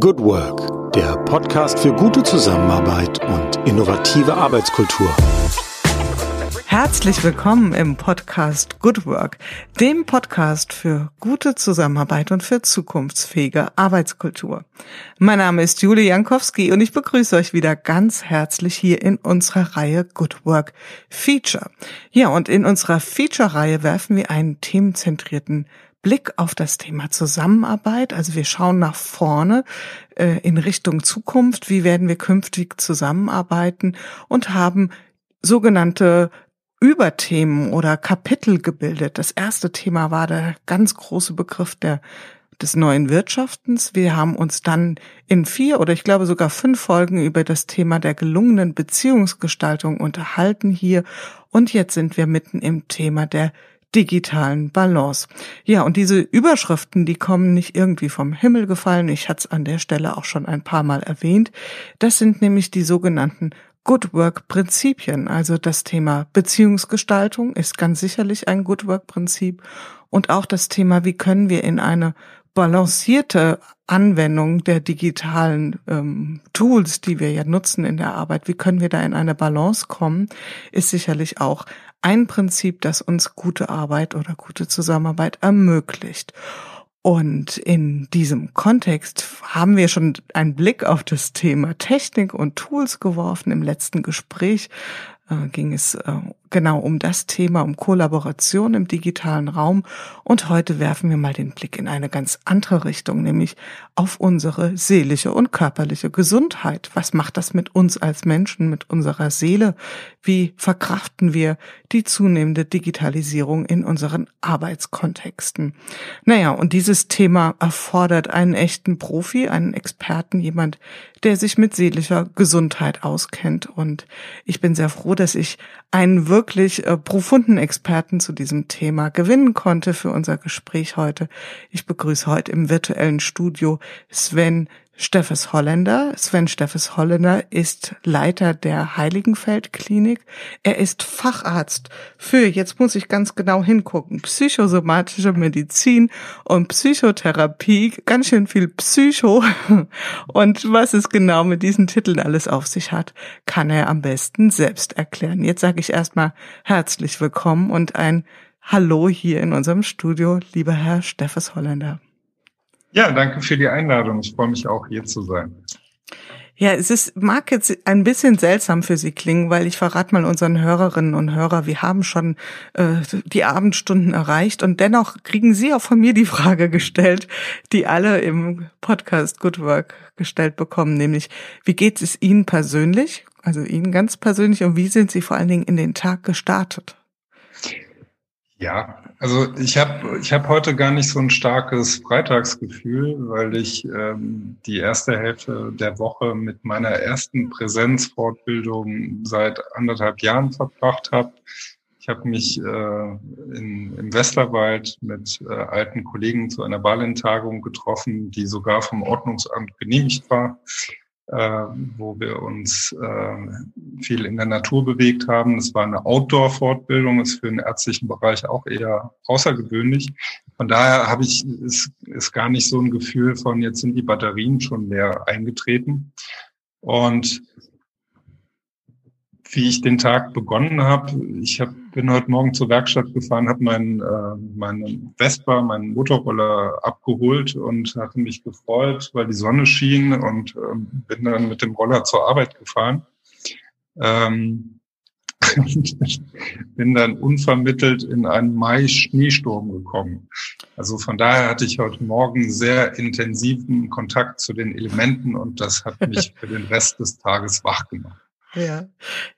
Good Work, der Podcast für gute Zusammenarbeit und innovative Arbeitskultur. Herzlich willkommen im Podcast Good Work, dem Podcast für gute Zusammenarbeit und für zukunftsfähige Arbeitskultur. Mein Name ist Julie Jankowski und ich begrüße euch wieder ganz herzlich hier in unserer Reihe Good Work Feature. Ja, und in unserer Feature-Reihe werfen wir einen themenzentrierten Blick auf das Thema Zusammenarbeit. Also wir schauen nach vorne äh, in Richtung Zukunft. Wie werden wir künftig zusammenarbeiten und haben sogenannte Überthemen oder Kapitel gebildet. Das erste Thema war der ganz große Begriff der des neuen Wirtschaftens. Wir haben uns dann in vier oder ich glaube sogar fünf Folgen über das Thema der gelungenen Beziehungsgestaltung unterhalten hier. Und jetzt sind wir mitten im Thema der digitalen Balance. Ja, und diese Überschriften, die kommen nicht irgendwie vom Himmel gefallen. Ich hatte es an der Stelle auch schon ein paar Mal erwähnt. Das sind nämlich die sogenannten Good Work Prinzipien. Also das Thema Beziehungsgestaltung ist ganz sicherlich ein Good Work Prinzip und auch das Thema, wie können wir in eine balancierte Anwendung der digitalen ähm, Tools, die wir ja nutzen in der Arbeit, wie können wir da in eine Balance kommen, ist sicherlich auch ein Prinzip, das uns gute Arbeit oder gute Zusammenarbeit ermöglicht. Und in diesem Kontext haben wir schon einen Blick auf das Thema Technik und Tools geworfen im letzten Gespräch, äh, ging es äh, genau um das Thema, um Kollaboration im digitalen Raum. Und heute werfen wir mal den Blick in eine ganz andere Richtung, nämlich auf unsere seelische und körperliche Gesundheit. Was macht das mit uns als Menschen, mit unserer Seele? Wie verkraften wir die zunehmende Digitalisierung in unseren Arbeitskontexten? Naja, und dieses Thema erfordert einen echten Profi, einen Experten, jemand, der sich mit seelischer Gesundheit auskennt. Und ich bin sehr froh, dass ich einen wirklich äh, profunden Experten zu diesem Thema gewinnen konnte für unser Gespräch heute. Ich begrüße heute im virtuellen Studio Sven Steffes Holländer. Sven Steffes Holländer ist Leiter der Heiligenfeld Klinik. Er ist Facharzt für, jetzt muss ich ganz genau hingucken, psychosomatische Medizin und Psychotherapie. Ganz schön viel Psycho. Und was es genau mit diesen Titeln alles auf sich hat, kann er am besten selbst erklären. Jetzt sage ich erstmal herzlich willkommen und ein Hallo hier in unserem Studio, lieber Herr Steffes Holländer. Ja, danke für die Einladung. Ich freue mich auch hier zu sein. Ja, es ist, mag jetzt ein bisschen seltsam für Sie klingen, weil ich verrate mal unseren Hörerinnen und Hörer, wir haben schon äh, die Abendstunden erreicht und dennoch kriegen Sie auch von mir die Frage gestellt, die alle im Podcast Good Work gestellt bekommen, nämlich wie geht es Ihnen persönlich, also Ihnen ganz persönlich und wie sind Sie vor allen Dingen in den Tag gestartet? Ja, also ich habe ich hab heute gar nicht so ein starkes Freitagsgefühl, weil ich ähm, die erste Hälfte der Woche mit meiner ersten Präsenzfortbildung seit anderthalb Jahren verbracht habe. Ich habe mich äh, in, im Westerwald mit äh, alten Kollegen zu einer Ballen-Tagung getroffen, die sogar vom Ordnungsamt genehmigt war wo wir uns äh, viel in der Natur bewegt haben. Es war eine Outdoor-Fortbildung, ist für den ärztlichen Bereich auch eher außergewöhnlich. Von daher habe ich, ist, ist gar nicht so ein Gefühl von, jetzt sind die Batterien schon leer eingetreten. Und wie ich den Tag begonnen habe. Ich hab, bin heute Morgen zur Werkstatt gefahren, habe meinen äh, meinen Vespa, meinen Motorroller abgeholt und hatte mich gefreut, weil die Sonne schien und ähm, bin dann mit dem Roller zur Arbeit gefahren. Ähm, bin dann unvermittelt in einen Mai-Schneesturm gekommen. Also von daher hatte ich heute Morgen sehr intensiven Kontakt zu den Elementen und das hat mich für den Rest des Tages wach gemacht. Ja.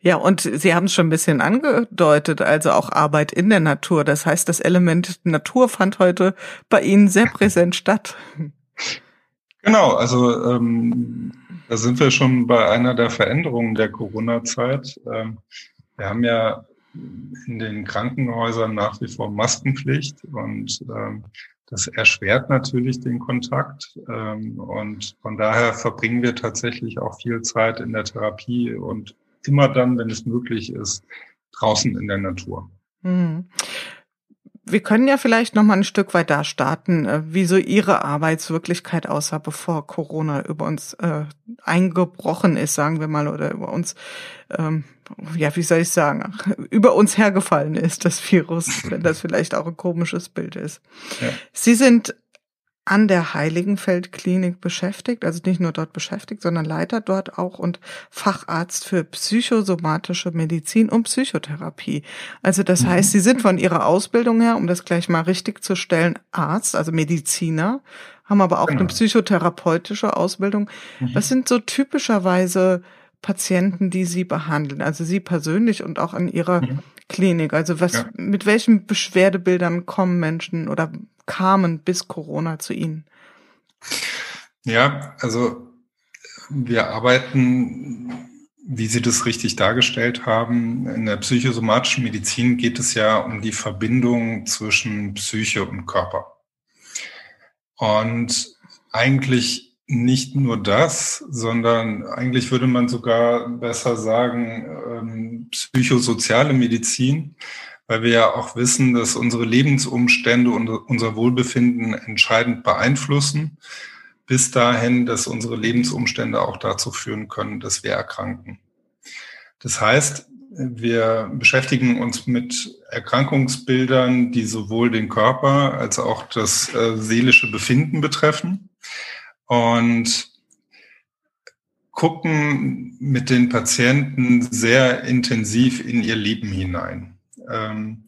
Ja, und Sie haben es schon ein bisschen angedeutet, also auch Arbeit in der Natur. Das heißt, das Element Natur fand heute bei Ihnen sehr präsent statt. Genau, also ähm, da sind wir schon bei einer der Veränderungen der Corona-Zeit. Ähm, wir haben ja in den Krankenhäusern nach wie vor Maskenpflicht und ähm, das erschwert natürlich den Kontakt ähm, und von daher verbringen wir tatsächlich auch viel Zeit in der Therapie und immer dann, wenn es möglich ist, draußen in der Natur. Mhm. wir können ja vielleicht noch mal ein Stück weit da starten, äh, wie so Ihre Arbeitswirklichkeit aussah, bevor Corona über uns äh, eingebrochen ist, sagen wir mal, oder über uns, ähm, ja, wie soll ich sagen, über uns hergefallen ist, das Virus, wenn das vielleicht auch ein komisches Bild ist. Ja. Sie sind an der Heiligenfeldklinik beschäftigt, also nicht nur dort beschäftigt, sondern Leiter dort auch und Facharzt für psychosomatische Medizin und Psychotherapie. Also das mhm. heißt, Sie sind von Ihrer Ausbildung her, um das gleich mal richtig zu stellen, Arzt, also Mediziner, haben aber auch genau. eine psychotherapeutische Ausbildung. Mhm. Was sind so typischerweise Patienten, die Sie behandeln? Also Sie persönlich und auch in Ihrer mhm. Klinik. Also was, ja. mit welchen Beschwerdebildern kommen Menschen oder kamen bis Corona zu Ihnen? Ja, also wir arbeiten, wie Sie das richtig dargestellt haben, in der psychosomatischen Medizin geht es ja um die Verbindung zwischen Psyche und Körper. Und eigentlich nicht nur das, sondern eigentlich würde man sogar besser sagen, ähm, psychosoziale Medizin, weil wir ja auch wissen, dass unsere Lebensumstände und unser Wohlbefinden entscheidend beeinflussen, bis dahin, dass unsere Lebensumstände auch dazu führen können, dass wir erkranken. Das heißt, wir beschäftigen uns mit Erkrankungsbildern, die sowohl den Körper als auch das äh, seelische Befinden betreffen und gucken mit den Patienten sehr intensiv in ihr Leben hinein. Ähm,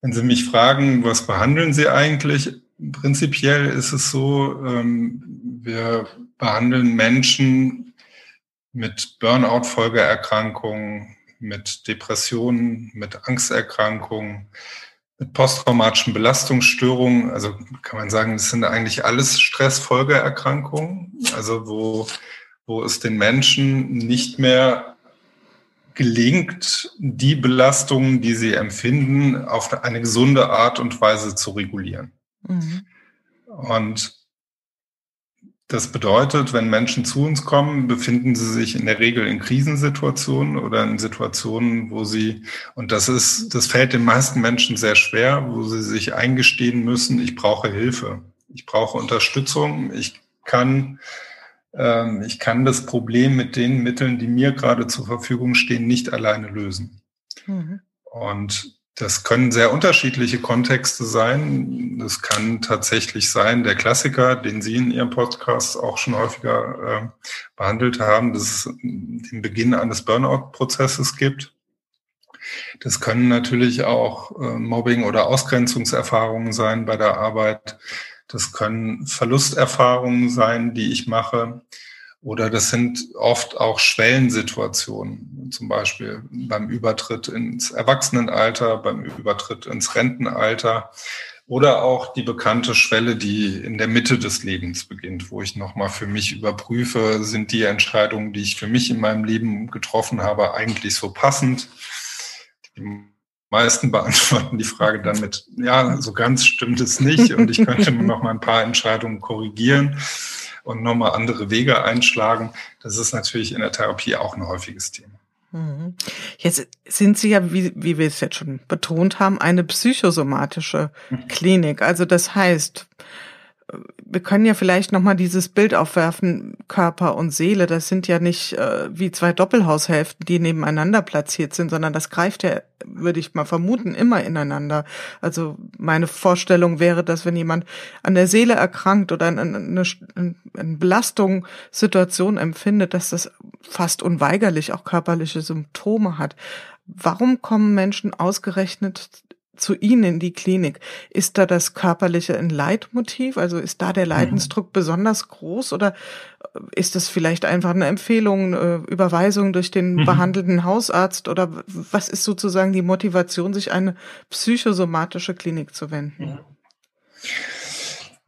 wenn Sie mich fragen, was behandeln Sie eigentlich? Prinzipiell ist es so, ähm, wir behandeln Menschen mit Burnout-Folgeerkrankungen, mit Depressionen, mit Angsterkrankungen, posttraumatischen Belastungsstörungen. Also kann man sagen, das sind eigentlich alles Stressfolgeerkrankungen, also wo, wo es den Menschen nicht mehr gelingt, die Belastungen, die sie empfinden, auf eine gesunde Art und Weise zu regulieren. Mhm. Und das bedeutet, wenn Menschen zu uns kommen, befinden sie sich in der Regel in Krisensituationen oder in Situationen, wo sie, und das ist, das fällt den meisten Menschen sehr schwer, wo sie sich eingestehen müssen, ich brauche Hilfe. Ich brauche Unterstützung. Ich kann ähm, ich kann das Problem mit den Mitteln, die mir gerade zur Verfügung stehen, nicht alleine lösen. Mhm. Und das können sehr unterschiedliche Kontexte sein. Das kann tatsächlich sein, der Klassiker, den Sie in Ihrem Podcast auch schon häufiger äh, behandelt haben, dass es den Beginn eines Burnout-Prozesses gibt. Das können natürlich auch äh, Mobbing- oder Ausgrenzungserfahrungen sein bei der Arbeit. Das können Verlusterfahrungen sein, die ich mache. Oder das sind oft auch Schwellensituationen, zum Beispiel beim Übertritt ins Erwachsenenalter, beim Übertritt ins Rentenalter oder auch die bekannte Schwelle, die in der Mitte des Lebens beginnt, wo ich nochmal für mich überprüfe, sind die Entscheidungen, die ich für mich in meinem Leben getroffen habe, eigentlich so passend? Die meisten beantworten die Frage dann mit, ja, so ganz stimmt es nicht und ich könnte noch mal ein paar Entscheidungen korrigieren und noch mal andere Wege einschlagen. Das ist natürlich in der Therapie auch ein häufiges Thema. Mhm. Jetzt sind Sie ja, wie, wie wir es jetzt schon betont haben, eine psychosomatische mhm. Klinik. Also das heißt, wir können ja vielleicht noch mal dieses Bild aufwerfen, Körper und Seele, das sind ja nicht äh, wie zwei Doppelhaushälften, die nebeneinander platziert sind, sondern das greift ja, würde ich mal vermuten, immer ineinander. Also meine Vorstellung wäre, dass wenn jemand an der Seele erkrankt oder eine, eine, eine Belastungssituation empfindet, dass das fast unweigerlich auch körperliche Symptome hat. Warum kommen Menschen ausgerechnet zu Ihnen in die Klinik. Ist da das Körperliche ein Leitmotiv? Also ist da der. Leidensdruck mhm. besonders groß oder ist das vielleicht einfach eine Empfehlung, eine Überweisung durch den mhm. behandelnden Hausarzt oder was ist sozusagen die Motivation, sich eine psychosomatische Klinik zu wenden?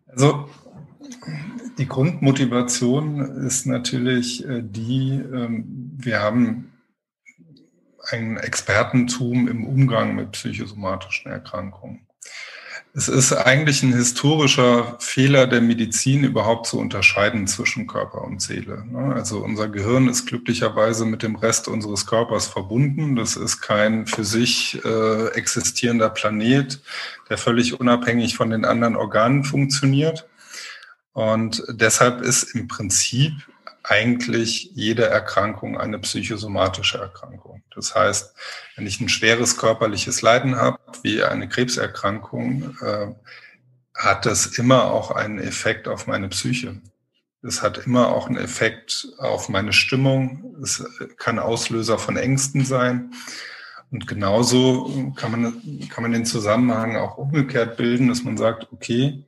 Also die Grundmotivation ist natürlich äh, die, ähm, wir haben ein Expertentum im Umgang mit psychosomatischen Erkrankungen. Es ist eigentlich ein historischer Fehler der Medizin, überhaupt zu unterscheiden zwischen Körper und Seele. Ne? Also unser Gehirn ist glücklicherweise mit dem Rest unseres Körpers verbunden. Das ist kein für sich äh, existierender Planet, der völlig unabhängig von den anderen Organen funktioniert. Und deshalb ist im Prinzip eigentlich jede Erkrankung eine psychosomatische Erkrankung. Das heißt, wenn ich ein schweres körperliches Leiden habe, wie eine Krebserkrankung, äh, hat das immer auch einen Effekt auf meine Psyche. Es hat immer auch einen Effekt auf meine Stimmung. Es kann Auslöser von Ängsten sein. Und genauso kann man, kann man den Zusammenhang auch umgekehrt bilden, dass man sagt, okay,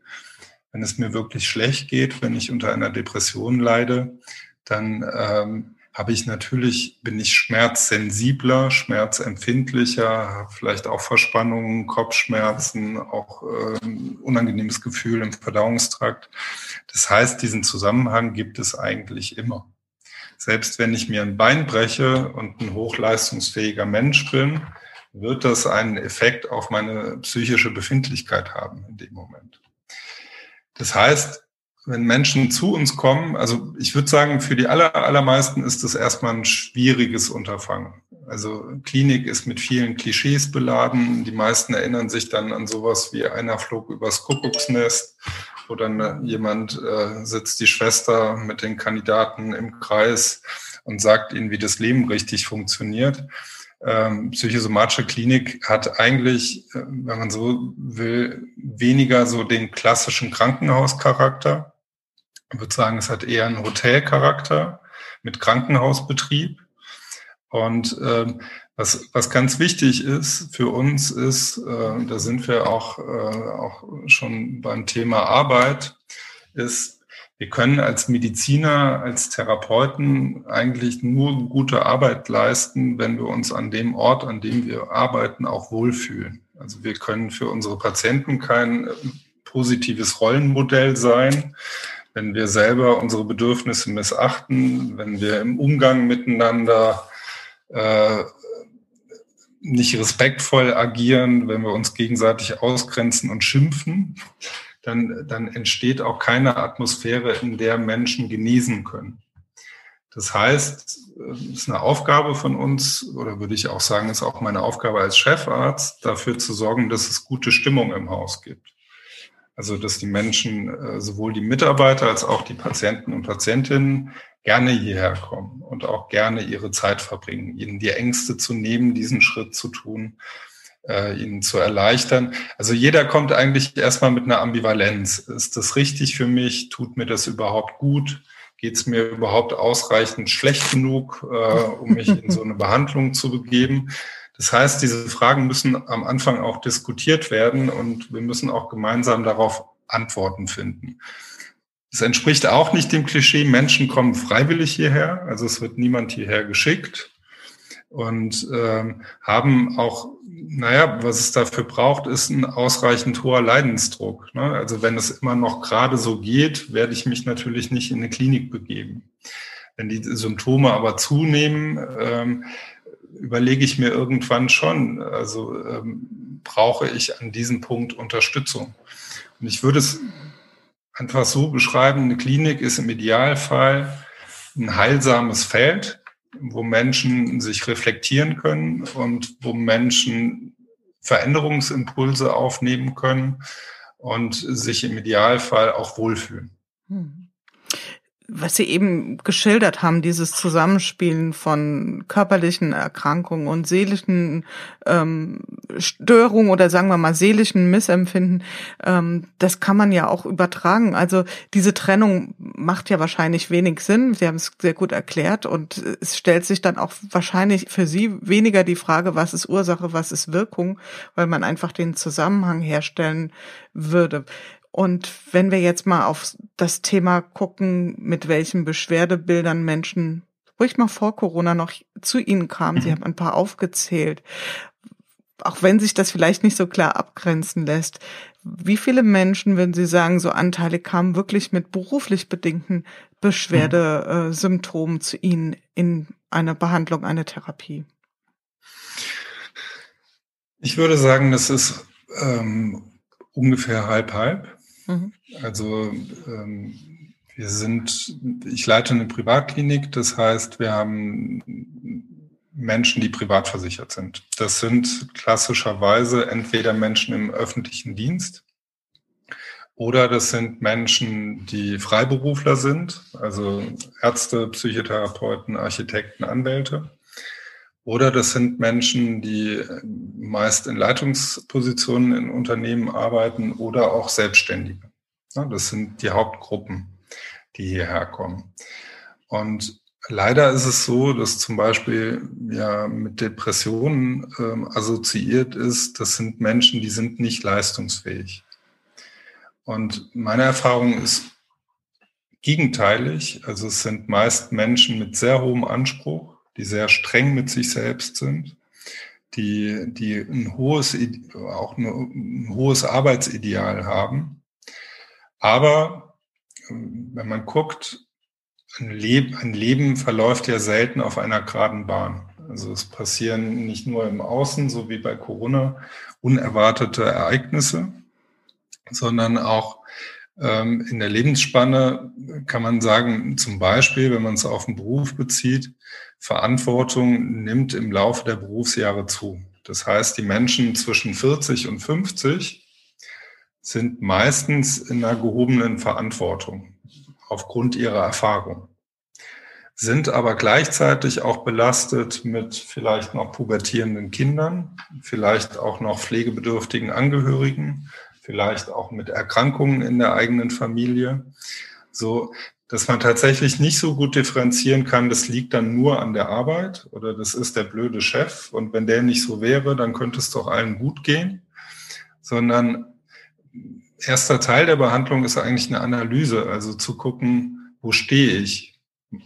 wenn es mir wirklich schlecht geht, wenn ich unter einer Depression leide, dann ähm, habe ich natürlich, bin ich schmerzsensibler, schmerzempfindlicher, habe vielleicht auch Verspannungen, Kopfschmerzen, auch äh, unangenehmes Gefühl im Verdauungstrakt. Das heißt, diesen Zusammenhang gibt es eigentlich immer. Selbst wenn ich mir ein Bein breche und ein hochleistungsfähiger Mensch bin, wird das einen Effekt auf meine psychische Befindlichkeit haben in dem Moment. Das heißt, wenn Menschen zu uns kommen, also ich würde sagen, für die aller, allermeisten ist das erstmal ein schwieriges Unterfangen. Also Klinik ist mit vielen Klischees beladen. Die meisten erinnern sich dann an sowas wie einer flog übers Kuckucksnest oder ne, jemand äh, sitzt die Schwester mit den Kandidaten im Kreis und sagt ihnen, wie das Leben richtig funktioniert. Ähm, psychosomatische Klinik hat eigentlich, äh, wenn man so will, weniger so den klassischen Krankenhauscharakter ich würde sagen, es hat eher einen Hotelcharakter mit Krankenhausbetrieb. Und ähm, was, was ganz wichtig ist für uns ist, äh, da sind wir auch, äh, auch schon beim Thema Arbeit, ist, wir können als Mediziner, als Therapeuten eigentlich nur gute Arbeit leisten, wenn wir uns an dem Ort, an dem wir arbeiten, auch wohlfühlen. Also wir können für unsere Patienten kein äh, positives Rollenmodell sein wenn wir selber unsere Bedürfnisse missachten, wenn wir im Umgang miteinander äh, nicht respektvoll agieren, wenn wir uns gegenseitig ausgrenzen und schimpfen, dann, dann entsteht auch keine Atmosphäre, in der Menschen genießen können. Das heißt, es ist eine Aufgabe von uns, oder würde ich auch sagen, ist auch meine Aufgabe als Chefarzt, dafür zu sorgen, dass es gute Stimmung im Haus gibt. Also, dass die Menschen, äh, sowohl die Mitarbeiter als auch die Patienten und Patientinnen gerne hierher kommen und auch gerne ihre Zeit verbringen, ihnen die Ängste zu nehmen, diesen Schritt zu tun, äh, ihnen zu erleichtern. Also jeder kommt eigentlich erstmal mit einer Ambivalenz. Ist das richtig für mich? Tut mir das überhaupt gut? Geht es mir überhaupt ausreichend schlecht genug, äh, um mich in so eine Behandlung zu begeben? Das heißt, diese Fragen müssen am Anfang auch diskutiert werden und wir müssen auch gemeinsam darauf Antworten finden. Es entspricht auch nicht dem Klischee, Menschen kommen freiwillig hierher, also es wird niemand hierher geschickt und ähm, haben auch, naja, was es dafür braucht, ist ein ausreichend hoher Leidensdruck. Ne? Also wenn es immer noch gerade so geht, werde ich mich natürlich nicht in eine Klinik begeben. Wenn die Symptome aber zunehmen, ähm, überlege ich mir irgendwann schon, also ähm, brauche ich an diesem Punkt Unterstützung. Und ich würde es einfach so beschreiben, eine Klinik ist im Idealfall ein heilsames Feld, wo Menschen sich reflektieren können und wo Menschen Veränderungsimpulse aufnehmen können und sich im Idealfall auch wohlfühlen. Hm was Sie eben geschildert haben, dieses Zusammenspielen von körperlichen Erkrankungen und seelischen ähm, Störungen oder sagen wir mal seelischen Missempfinden, ähm, das kann man ja auch übertragen. Also diese Trennung macht ja wahrscheinlich wenig Sinn. Sie haben es sehr gut erklärt und es stellt sich dann auch wahrscheinlich für Sie weniger die Frage, was ist Ursache, was ist Wirkung, weil man einfach den Zusammenhang herstellen würde. Und wenn wir jetzt mal auf das Thema gucken, mit welchen Beschwerdebildern Menschen ruhig mal vor Corona noch zu Ihnen kamen, Sie mhm. haben ein paar aufgezählt, auch wenn sich das vielleicht nicht so klar abgrenzen lässt, wie viele Menschen, wenn Sie sagen, so Anteile kamen wirklich mit beruflich bedingten Beschwerdesymptomen zu Ihnen in eine Behandlung, eine Therapie? Ich würde sagen, das ist ähm, ungefähr halb halb. Mhm. Also ähm, wir sind, ich leite eine Privatklinik, das heißt, wir haben Menschen, die privat versichert sind. Das sind klassischerweise entweder Menschen im öffentlichen Dienst oder das sind Menschen, die Freiberufler sind, also Ärzte, Psychotherapeuten, Architekten, Anwälte. Oder das sind Menschen, die meist in Leitungspositionen in Unternehmen arbeiten oder auch Selbstständige. Das sind die Hauptgruppen, die hierher kommen. Und leider ist es so, dass zum Beispiel ja mit Depressionen ähm, assoziiert ist, das sind Menschen, die sind nicht leistungsfähig. Und meine Erfahrung ist gegenteilig. Also es sind meist Menschen mit sehr hohem Anspruch, die sehr streng mit sich selbst sind, die, die ein hohes, auch ein hohes Arbeitsideal haben. Aber ähm, wenn man guckt, ein Leben, ein Leben verläuft ja selten auf einer geraden Bahn. Also es passieren nicht nur im Außen, so wie bei Corona, unerwartete Ereignisse, sondern auch ähm, in der Lebensspanne kann man sagen, zum Beispiel, wenn man es auf den Beruf bezieht, Verantwortung nimmt im Laufe der Berufsjahre zu. Das heißt, die Menschen zwischen 40 und 50 sind meistens in einer gehobenen Verantwortung aufgrund ihrer Erfahrung, sind aber gleichzeitig auch belastet mit vielleicht noch pubertierenden Kindern, vielleicht auch noch pflegebedürftigen Angehörigen, vielleicht auch mit Erkrankungen in der eigenen Familie, so dass man tatsächlich nicht so gut differenzieren kann, das liegt dann nur an der Arbeit oder das ist der blöde Chef und wenn der nicht so wäre, dann könnte es doch allen gut gehen, sondern erster Teil der Behandlung ist eigentlich eine Analyse, also zu gucken, wo stehe ich,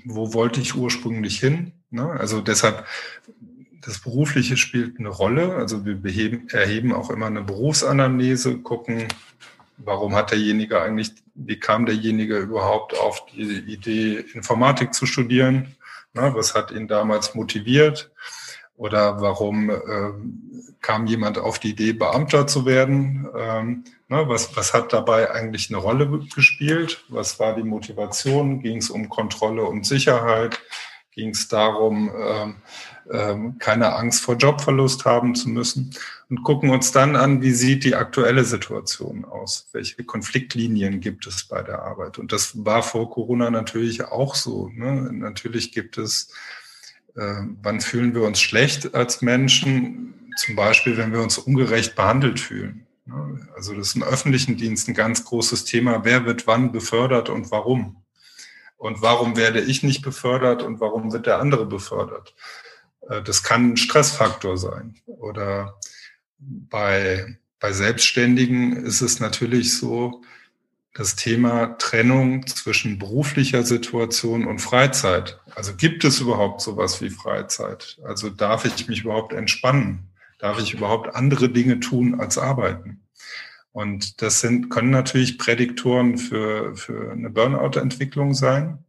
wo wollte ich ursprünglich hin. Ne? Also deshalb das Berufliche spielt eine Rolle. Also wir beheben, erheben auch immer eine Berufsanamnese, gucken, warum hat derjenige eigentlich, wie kam derjenige überhaupt auf die Idee, Informatik zu studieren? Na, was hat ihn damals motiviert? Oder warum ähm, kam jemand auf die Idee, Beamter zu werden? Ähm, na, was, was hat dabei eigentlich eine Rolle gespielt? Was war die Motivation? Ging es um Kontrolle und Sicherheit? Ging es darum, ähm, ähm, keine Angst vor Jobverlust haben zu müssen und gucken uns dann an, wie sieht die aktuelle Situation aus? Welche Konfliktlinien gibt es bei der Arbeit? Und das war vor Corona natürlich auch so. Ne? Natürlich gibt es, äh, wann fühlen wir uns schlecht als Menschen? Zum Beispiel, wenn wir uns ungerecht behandelt fühlen. Ne? Also das ist im öffentlichen Dienst ein ganz großes Thema. Wer wird wann befördert und warum? Und warum werde ich nicht befördert und warum wird der andere befördert? Äh, das kann ein Stressfaktor sein. Oder bei, bei Selbstständigen ist es natürlich so, das Thema Trennung zwischen beruflicher Situation und Freizeit. Also gibt es überhaupt sowas wie Freizeit? Also darf ich mich überhaupt entspannen? Darf ich überhaupt andere Dinge tun als arbeiten? Und das sind, können natürlich Prädiktoren für, für eine Burnout-Entwicklung sein.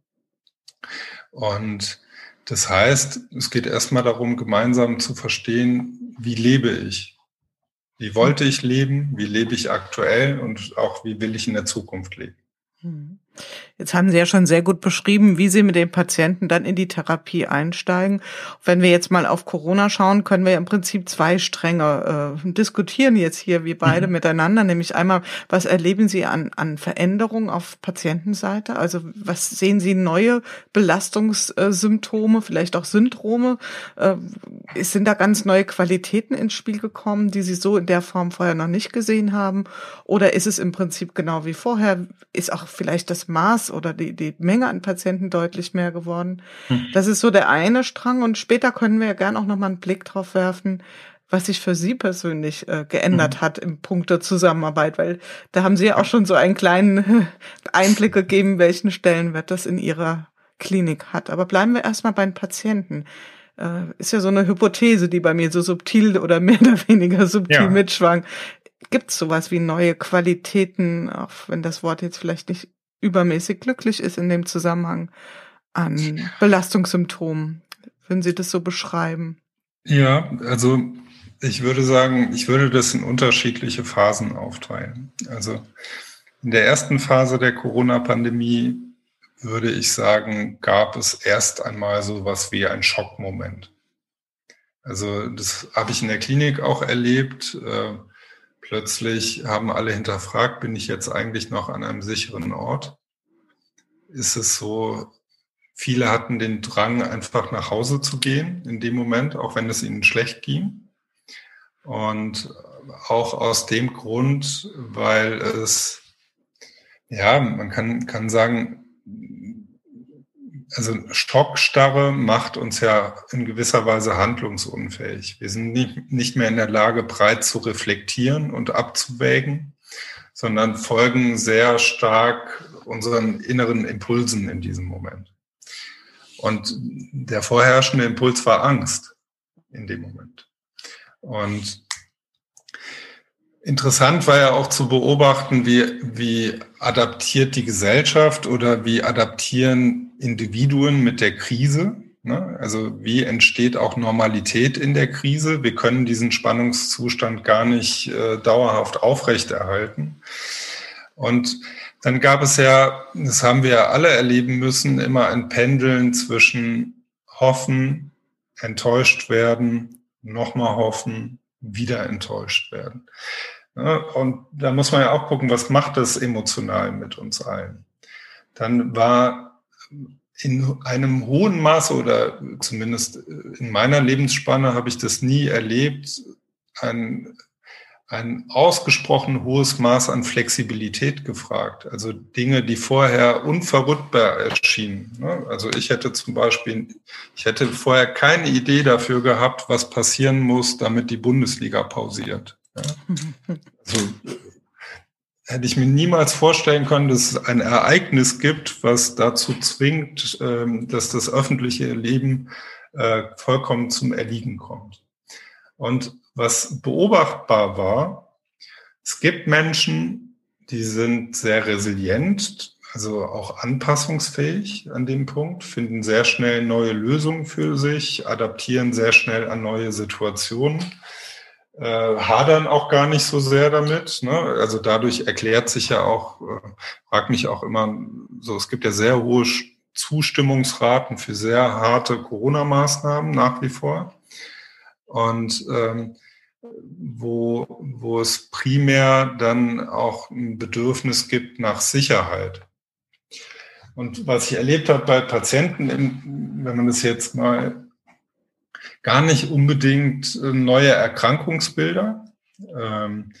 Und das heißt, es geht erstmal darum, gemeinsam zu verstehen, wie lebe ich? Wie wollte ich leben? Wie lebe ich aktuell? Und auch, wie will ich in der Zukunft leben? Jetzt haben Sie ja schon sehr gut beschrieben, wie Sie mit den Patienten dann in die Therapie einsteigen. Wenn wir jetzt mal auf Corona schauen, können wir im Prinzip zwei Stränge äh, diskutieren jetzt hier, wie beide mhm. miteinander. Nämlich einmal, was erleben Sie an, an Veränderungen auf Patientenseite? Also was sehen Sie neue Belastungssymptome, vielleicht auch Syndrome? Äh, sind da ganz neue Qualitäten ins Spiel gekommen, die Sie so in der Form vorher noch nicht gesehen haben? Oder ist es im Prinzip genau wie vorher? Ist auch vielleicht das Maß oder die, die Menge an Patienten deutlich mehr geworden. Hm. Das ist so der eine Strang und später können wir ja gern auch nochmal einen Blick drauf werfen, was sich für Sie persönlich äh, geändert mhm. hat im Punkt der Zusammenarbeit, weil da haben Sie ja auch schon so einen kleinen Einblick gegeben, welchen Stellenwert das in Ihrer Klinik hat. Aber bleiben wir erstmal bei den Patienten. Äh, ist ja so eine Hypothese, die bei mir so subtil oder mehr oder weniger subtil ja. mitschwang. Gibt es sowas wie neue Qualitäten, auch wenn das Wort jetzt vielleicht nicht übermäßig glücklich ist in dem Zusammenhang an Belastungssymptomen. Würden Sie das so beschreiben? Ja, also ich würde sagen, ich würde das in unterschiedliche Phasen aufteilen. Also in der ersten Phase der Corona-Pandemie würde ich sagen, gab es erst einmal so was wie ein Schockmoment. Also das habe ich in der Klinik auch erlebt. Äh, plötzlich haben alle hinterfragt, bin ich jetzt eigentlich noch an einem sicheren Ort? Ist es so, viele hatten den Drang, einfach nach Hause zu gehen in dem Moment, auch wenn es ihnen schlecht ging. Und auch aus dem Grund, weil es, ja, man kann, kann sagen, also Stockstarre macht uns ja in gewisser Weise handlungsunfähig. Wir sind nicht, nicht mehr in der Lage, breit zu reflektieren und abzuwägen, sondern folgen sehr stark unseren inneren Impulsen in diesem Moment. Und der vorherrschende Impuls war Angst in dem Moment. Und Interessant war ja auch zu beobachten, wie, wie adaptiert die Gesellschaft oder wie adaptieren Individuen mit der Krise. Ne? Also wie entsteht auch Normalität in der Krise? Wir können diesen Spannungszustand gar nicht äh, dauerhaft aufrechterhalten. Und dann gab es ja, das haben wir ja alle erleben müssen, immer ein Pendeln zwischen hoffen, enttäuscht werden, nochmal hoffen, wieder enttäuscht werden. Und da muss man ja auch gucken, was macht das emotional mit uns allen. Dann war in einem hohen Maße oder zumindest in meiner Lebensspanne habe ich das nie erlebt, ein, ein ausgesprochen hohes Maß an Flexibilität gefragt. Also Dinge, die vorher unverrückbar erschienen. Also ich hätte zum Beispiel, ich hätte vorher keine Idee dafür gehabt, was passieren muss, damit die Bundesliga pausiert. Also, hätte ich mir niemals vorstellen können, dass es ein Ereignis gibt, was dazu zwingt, ähm, dass das öffentliche Leben äh, vollkommen zum Erliegen kommt. Und was beobachtbar war, es gibt Menschen, die sind sehr resilient, also auch anpassungsfähig an dem Punkt, finden sehr schnell neue Lösungen für sich, adaptieren sehr schnell an neue Situationen äh, hadern auch gar nicht so sehr damit. Ne? Also dadurch erklärt sich ja auch, äh, frag mich auch immer so, es gibt ja sehr hohe Zustimmungsraten für sehr harte Corona-Maßnahmen nach wie vor. Und ähm, wo, wo es primär dann auch ein Bedürfnis gibt nach Sicherheit. Und was ich erlebt habe bei Patienten, wenn man das jetzt mal gar nicht unbedingt äh, neue Erkrankungsbilder. Ähm,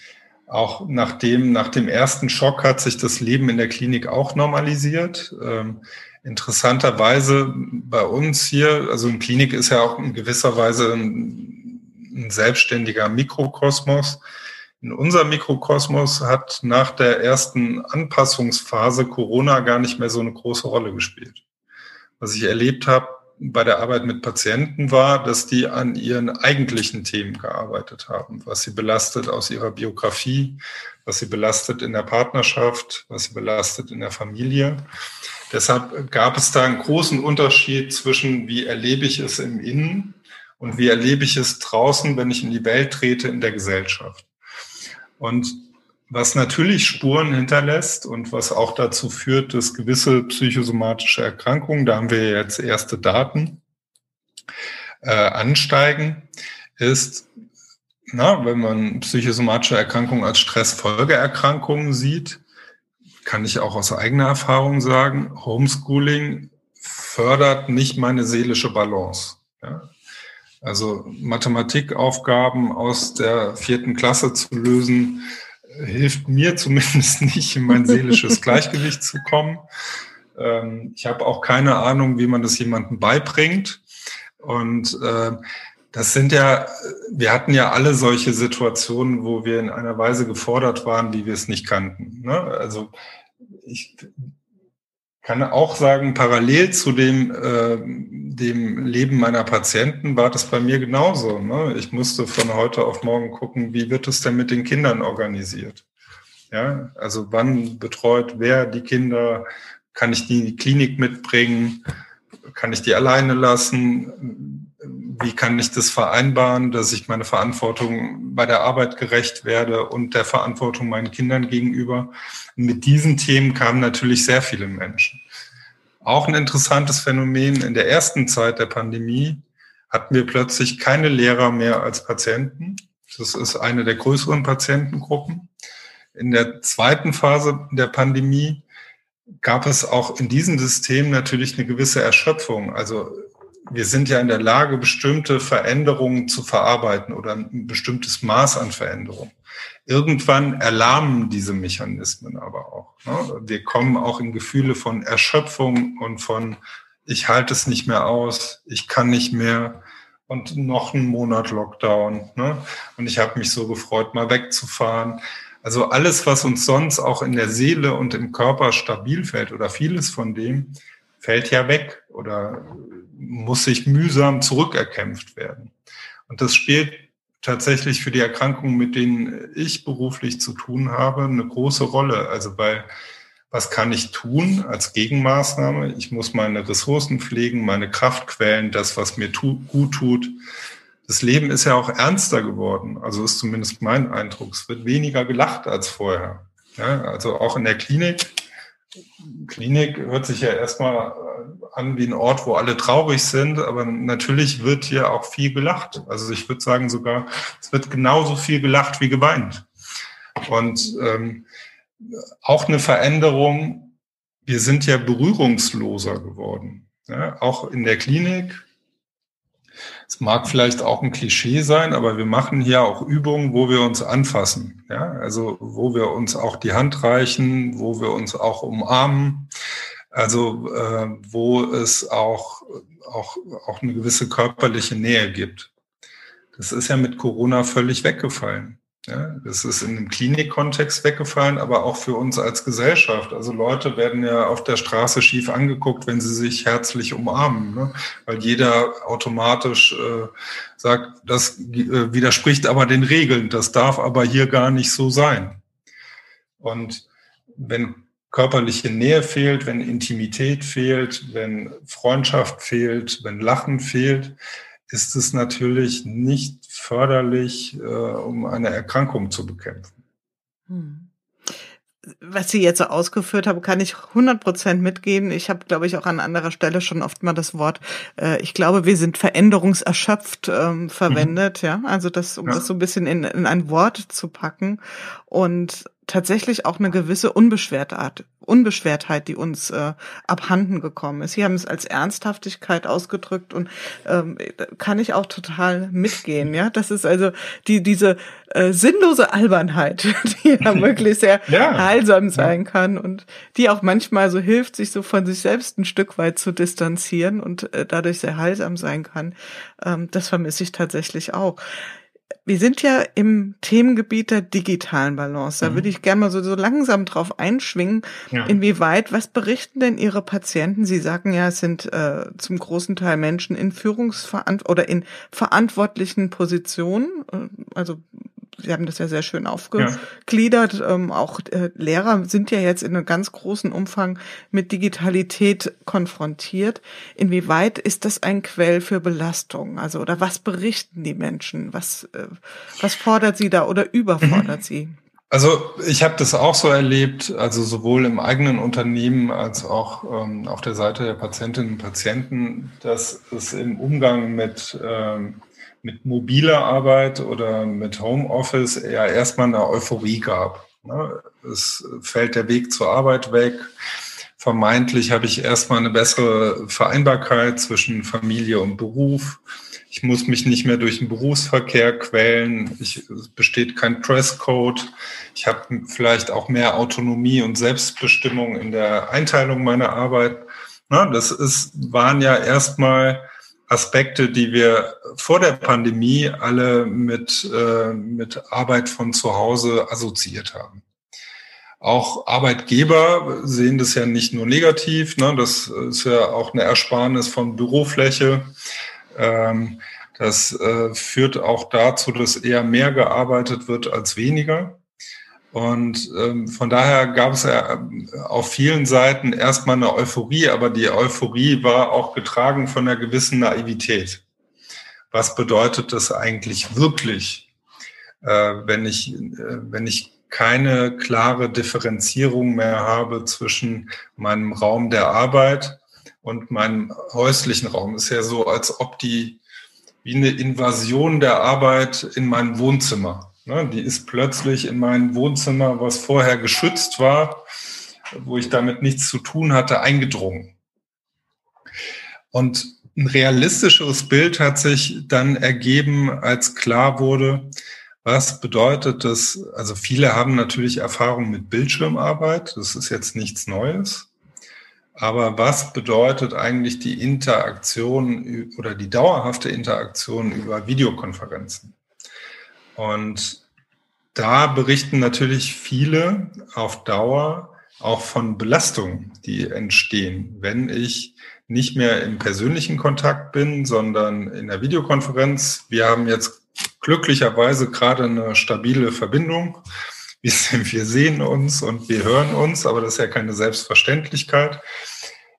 auch nach dem, nach dem ersten Schock hat sich das Leben in der Klinik auch normalisiert. Ähm, interessanterweise bei uns hier, also eine Klinik ist ja auch in gewisser Weise ein, ein selbstständiger Mikrokosmos. In unserem Mikrokosmos hat nach der ersten Anpassungsphase Corona gar nicht mehr so eine große Rolle gespielt. Was ich erlebt habe, bei der Arbeit mit Patienten war, dass die an ihren eigentlichen Themen gearbeitet haben, was sie belastet aus ihrer Biografie, was sie belastet in der Partnerschaft, was sie belastet in der Familie. Deshalb gab es da einen großen Unterschied zwischen, wie erlebe ich es im Innen und wie erlebe ich es draußen, wenn ich in die Welt trete in der Gesellschaft. Und was natürlich Spuren hinterlässt und was auch dazu führt, dass gewisse psychosomatische Erkrankungen, da haben wir jetzt erste Daten, äh, ansteigen, ist, na, wenn man psychosomatische Erkrankungen als Stressfolgeerkrankungen sieht, kann ich auch aus eigener Erfahrung sagen, Homeschooling fördert nicht meine seelische Balance. Ja? Also Mathematikaufgaben aus der vierten Klasse zu lösen, hilft mir zumindest nicht, in mein seelisches Gleichgewicht zu kommen. Ähm, ich habe auch keine Ahnung, wie man das jemandem beibringt. Und äh, das sind ja, wir hatten ja alle solche Situationen, wo wir in einer Weise gefordert waren, wie wir es nicht kannten. Ne? Also ich kann auch sagen, parallel zu dem, äh, dem Leben meiner Patienten war das bei mir genauso. Ne? Ich musste von heute auf morgen gucken, wie wird es denn mit den Kindern organisiert? Ja, also wann betreut wer die Kinder? Kann ich die in die Klinik mitbringen? Kann ich die alleine lassen? Wie kann ich das vereinbaren, dass ich meine Verantwortung bei der Arbeit gerecht werde und der Verantwortung meinen Kindern gegenüber. Mit diesen Themen kamen natürlich sehr viele Menschen. Auch ein interessantes Phänomen in der ersten Zeit der Pandemie hatten wir plötzlich keine Lehrer mehr als Patienten. Das ist eine der größeren Patientengruppen. In der zweiten Phase der Pandemie gab es auch in diesem System natürlich eine gewisse Erschöpfung. Also wir sind ja in der Lage, bestimmte Veränderungen zu verarbeiten oder ein bestimmtes Maß an Veränderung. Irgendwann erlahmen diese Mechanismen aber auch. Ne? Wir kommen auch in Gefühle von Erschöpfung und von, ich halte es nicht mehr aus, ich kann nicht mehr und noch einen Monat Lockdown. Ne? Und ich habe mich so gefreut, mal wegzufahren. Also alles, was uns sonst auch in der Seele und im Körper stabil fällt oder vieles von dem, fällt ja weg oder muss sich mühsam zurückerkämpft werden. Und das spielt tatsächlich für die Erkrankungen, mit denen ich beruflich zu tun habe, eine große Rolle. Also weil was kann ich tun als Gegenmaßnahme? Ich muss meine Ressourcen pflegen, meine Kraftquellen, das, was mir tu gut tut. Das Leben ist ja auch ernster geworden. Also ist zumindest mein Eindruck. Es wird weniger gelacht als vorher. Ja, also auch in der Klinik Klinik hört sich ja erstmal an wie ein Ort, wo alle traurig sind, aber natürlich wird hier auch viel gelacht. Also ich würde sagen sogar, es wird genauso viel gelacht wie geweint. Und ähm, auch eine Veränderung, wir sind ja berührungsloser geworden. Ja, auch in der Klinik es mag vielleicht auch ein Klischee sein, aber wir machen hier auch Übungen, wo wir uns anfassen. Ja, also wo wir uns auch die Hand reichen, wo wir uns auch umarmen. Also äh, wo es auch, auch, auch eine gewisse körperliche Nähe gibt. Das ist ja mit Corona völlig weggefallen. Ja, das ist in einem Klinikkontext weggefallen, aber auch für uns als Gesellschaft. Also Leute werden ja auf der Straße schief angeguckt, wenn sie sich herzlich umarmen, ne? weil jeder automatisch äh, sagt, das äh, widerspricht aber den Regeln, das darf aber hier gar nicht so sein. Und wenn körperliche Nähe fehlt, wenn Intimität fehlt, wenn Freundschaft fehlt, wenn Lachen fehlt, ist es natürlich nicht förderlich, äh, um eine Erkrankung zu bekämpfen. Hm. Was Sie jetzt so ausgeführt haben, kann ich 100 Prozent mitgehen. Ich habe, glaube ich, auch an anderer Stelle schon oft mal das Wort, äh, ich glaube, wir sind veränderungserschöpft ähm, verwendet, mhm. ja. Also das, um ja. das so ein bisschen in, in ein Wort zu packen. Und tatsächlich auch eine gewisse Unbeschwertheit, Unbeschwertheit, die uns äh, abhanden gekommen ist. Sie haben es als Ernsthaftigkeit ausgedrückt und ähm, kann ich auch total mitgehen. Ja, das ist also die diese äh, sinnlose Albernheit, die ja wirklich sehr ja. heilsam sein kann und die auch manchmal so hilft, sich so von sich selbst ein Stück weit zu distanzieren und äh, dadurch sehr heilsam sein kann. Ähm, das vermisse ich tatsächlich auch. Wir sind ja im Themengebiet der digitalen Balance. Da mhm. würde ich gerne mal so, so langsam drauf einschwingen. Ja. Inwieweit, was berichten denn Ihre Patienten? Sie sagen ja, es sind äh, zum großen Teil Menschen in Führungsverant oder in verantwortlichen Positionen, äh, also Sie haben das ja sehr schön aufgegliedert. Ja. Ähm, auch äh, Lehrer sind ja jetzt in einem ganz großen Umfang mit Digitalität konfrontiert. Inwieweit ist das ein Quell für Belastung? Also, oder was berichten die Menschen? Was, äh, was fordert sie da oder überfordert sie? Also ich habe das auch so erlebt, also sowohl im eigenen Unternehmen als auch ähm, auf der Seite der Patientinnen und Patienten, dass es im Umgang mit ähm, mit mobiler Arbeit oder mit Homeoffice eher erstmal eine Euphorie gab. Ne? Es fällt der Weg zur Arbeit weg. Vermeintlich habe ich erstmal eine bessere Vereinbarkeit zwischen Familie und Beruf. Ich muss mich nicht mehr durch den Berufsverkehr quälen. Ich, es besteht kein Dresscode. Ich habe vielleicht auch mehr Autonomie und Selbstbestimmung in der Einteilung meiner Arbeit. Na, das ist, waren ja erstmal Aspekte, die wir vor der Pandemie alle mit, äh, mit Arbeit von zu Hause assoziiert haben. Auch Arbeitgeber sehen das ja nicht nur negativ, ne? das ist ja auch eine Ersparnis von Bürofläche. Ähm, das äh, führt auch dazu, dass eher mehr gearbeitet wird als weniger. Und ähm, von daher gab es ja ähm, auf vielen Seiten erstmal eine Euphorie, aber die Euphorie war auch getragen von einer gewissen Naivität. was bedeutet das eigentlich wirklich, äh, wenn ich, äh, wenn ich keine klare Differenzierung mehr habe zwischen meinem Raum der Arbeit und meinem häuslichen Raum. Es ist ja so, als ob die wie eine Invasion der Arbeit in mein Wohnzimmer. Ne? Die ist plötzlich in mein Wohnzimmer, was vorher geschützt war, wo ich damit nichts zu tun hatte, eingedrungen. Und ein realistischeres Bild hat sich dann ergeben, als klar wurde, was bedeutet das? Also viele haben natürlich Erfahrung mit Bildschirmarbeit. Das ist jetzt nichts Neues. Aber was bedeutet eigentlich die Interaktion oder die dauerhafte Interaktion über Videokonferenzen? Und da berichten natürlich viele auf Dauer auch von Belastungen, die entstehen, wenn ich nicht mehr im persönlichen Kontakt bin, sondern in der Videokonferenz. Wir haben jetzt glücklicherweise gerade eine stabile Verbindung. Wir sehen uns und wir hören uns, aber das ist ja keine Selbstverständlichkeit.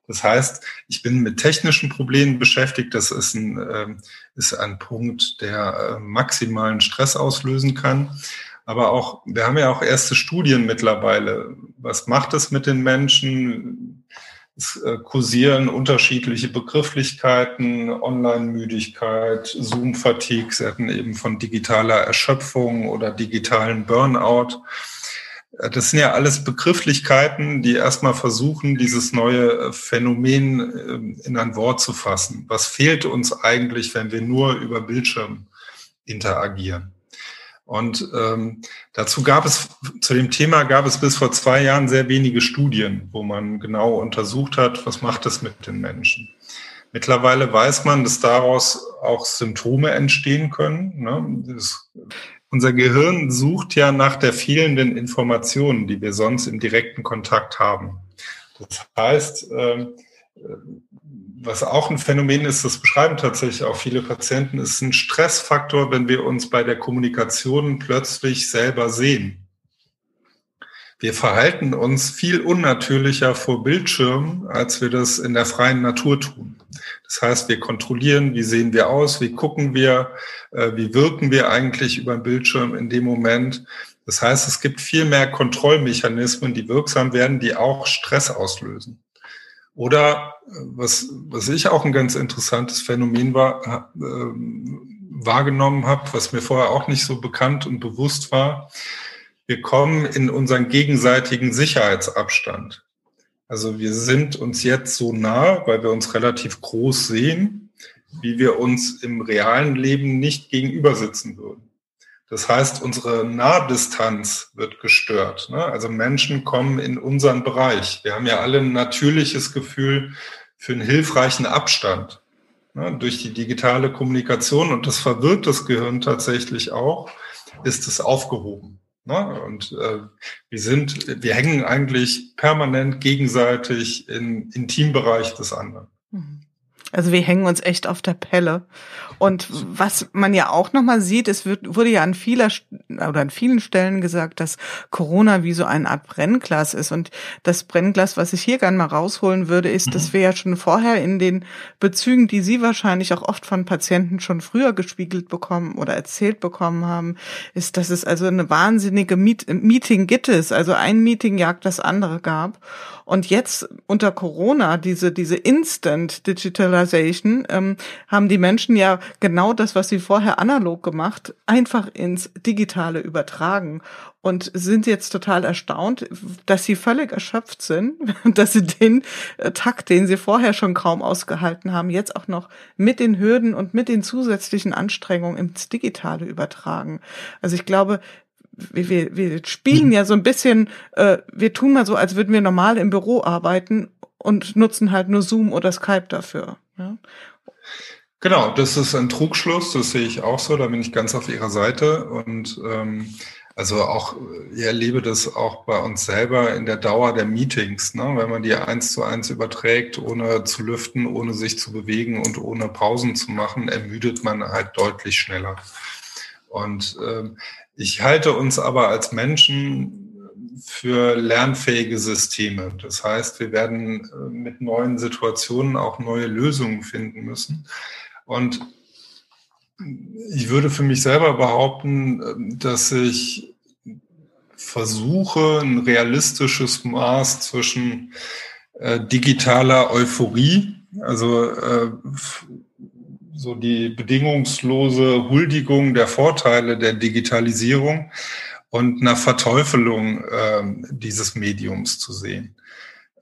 Das heißt, ich bin mit technischen Problemen beschäftigt. Das ist ein, äh, ist ein Punkt, der äh, maximalen Stress auslösen kann. Aber auch, wir haben ja auch erste Studien mittlerweile. Was macht es mit den Menschen? Es äh, kursieren unterschiedliche Begrifflichkeiten, Online-Müdigkeit, Zoom-Fatigue. Sie hatten eben von digitaler Erschöpfung oder digitalen Burnout. Äh, das sind ja alles Begrifflichkeiten, die erstmal versuchen, dieses neue äh, Phänomen in ein Wort zu fassen. Was fehlt uns eigentlich, wenn wir nur über Bildschirm interagieren? Und ähm, dazu gab es, zu dem Thema gab es bis vor zwei Jahren sehr wenige Studien, wo man genau untersucht hat, was macht es mit den Menschen. Mittlerweile weiß man, dass daraus auch Symptome entstehen können. Ne? Das, unser Gehirn sucht ja nach der fehlenden Information, die wir sonst im direkten Kontakt haben. Das heißt, äh, was auch ein Phänomen ist, das beschreiben tatsächlich auch viele Patienten, ist ein Stressfaktor, wenn wir uns bei der Kommunikation plötzlich selber sehen. Wir verhalten uns viel unnatürlicher vor Bildschirmen, als wir das in der freien Natur tun. Das heißt, wir kontrollieren, wie sehen wir aus, wie gucken wir, äh, wie wirken wir eigentlich über den Bildschirm in dem Moment. Das heißt, es gibt viel mehr Kontrollmechanismen, die wirksam werden, die auch Stress auslösen. Oder was, was ich auch ein ganz interessantes Phänomen war, äh, wahrgenommen habe, was mir vorher auch nicht so bekannt und bewusst war, wir kommen in unseren gegenseitigen Sicherheitsabstand. Also wir sind uns jetzt so nah, weil wir uns relativ groß sehen, wie wir uns im realen Leben nicht gegenüber sitzen würden. Das heißt, unsere Nahdistanz wird gestört. Ne? Also Menschen kommen in unseren Bereich. Wir haben ja alle ein natürliches Gefühl für einen hilfreichen Abstand ne? durch die digitale Kommunikation und das verwirrt das Gehirn tatsächlich auch, ist es aufgehoben. Ne? Und äh, wir sind, wir hängen eigentlich permanent gegenseitig im Intimbereich des anderen. Mhm. Also wir hängen uns echt auf der Pelle. Und was man ja auch nochmal sieht, es wird, wurde ja an vieler oder an vielen Stellen gesagt, dass Corona wie so eine Art Brennglas ist. Und das Brennglas, was ich hier gerne mal rausholen würde, ist, mhm. dass wir ja schon vorher in den Bezügen, die Sie wahrscheinlich auch oft von Patienten schon früher gespiegelt bekommen oder erzählt bekommen haben, ist, dass es also eine wahnsinnige Meet Meeting-Gittes, also ein Meeting jagt das andere gab. Und jetzt unter Corona, diese, diese Instant Digitalization, ähm, haben die Menschen ja genau das, was sie vorher analog gemacht, einfach ins Digitale übertragen und sind jetzt total erstaunt, dass sie völlig erschöpft sind, dass sie den äh, Takt, den sie vorher schon kaum ausgehalten haben, jetzt auch noch mit den Hürden und mit den zusätzlichen Anstrengungen ins Digitale übertragen. Also ich glaube, wir, wir, wir spielen ja so ein bisschen, äh, wir tun mal so, als würden wir normal im Büro arbeiten und nutzen halt nur Zoom oder Skype dafür. Ja? Genau, das ist ein Trugschluss, das sehe ich auch so, da bin ich ganz auf Ihrer Seite und ähm, also auch, ich erlebe das auch bei uns selber in der Dauer der Meetings, ne? wenn man die eins zu eins überträgt, ohne zu lüften, ohne sich zu bewegen und ohne Pausen zu machen, ermüdet man halt deutlich schneller. Und ähm, ich halte uns aber als Menschen für lernfähige Systeme. Das heißt, wir werden äh, mit neuen Situationen auch neue Lösungen finden müssen. Und ich würde für mich selber behaupten, dass ich versuche, ein realistisches Maß zwischen äh, digitaler Euphorie, also äh, so die bedingungslose Huldigung der Vorteile der Digitalisierung und einer Verteufelung äh, dieses Mediums zu sehen.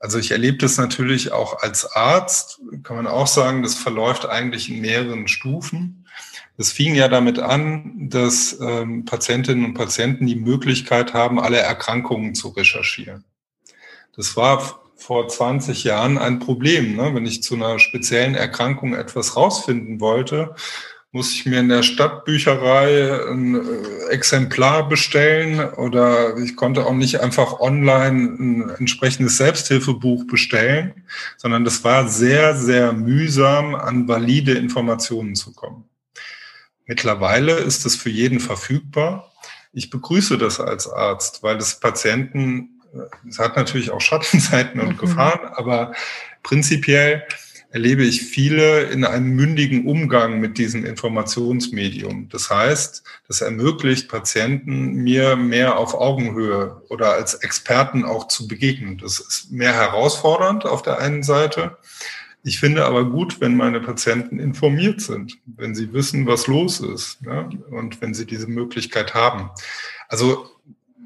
Also ich erlebe das natürlich auch als Arzt, kann man auch sagen, das verläuft eigentlich in mehreren Stufen. Es fing ja damit an, dass ähm, Patientinnen und Patienten die Möglichkeit haben, alle Erkrankungen zu recherchieren. Das war vor 20 Jahren ein Problem. Ne? Wenn ich zu einer speziellen Erkrankung etwas rausfinden wollte, muss ich mir in der Stadtbücherei ein äh, Exemplar bestellen oder ich konnte auch nicht einfach online ein entsprechendes Selbsthilfebuch bestellen, sondern das war sehr, sehr mühsam, an valide Informationen zu kommen. Mittlerweile ist es für jeden verfügbar. Ich begrüße das als Arzt, weil es Patienten es hat natürlich auch Schattenseiten und mhm. Gefahren, aber prinzipiell erlebe ich viele in einem mündigen Umgang mit diesem Informationsmedium. Das heißt, das ermöglicht Patienten, mir mehr auf Augenhöhe oder als Experten auch zu begegnen. Das ist mehr herausfordernd auf der einen Seite. Ich finde aber gut, wenn meine Patienten informiert sind, wenn sie wissen, was los ist ja, und wenn sie diese Möglichkeit haben. Also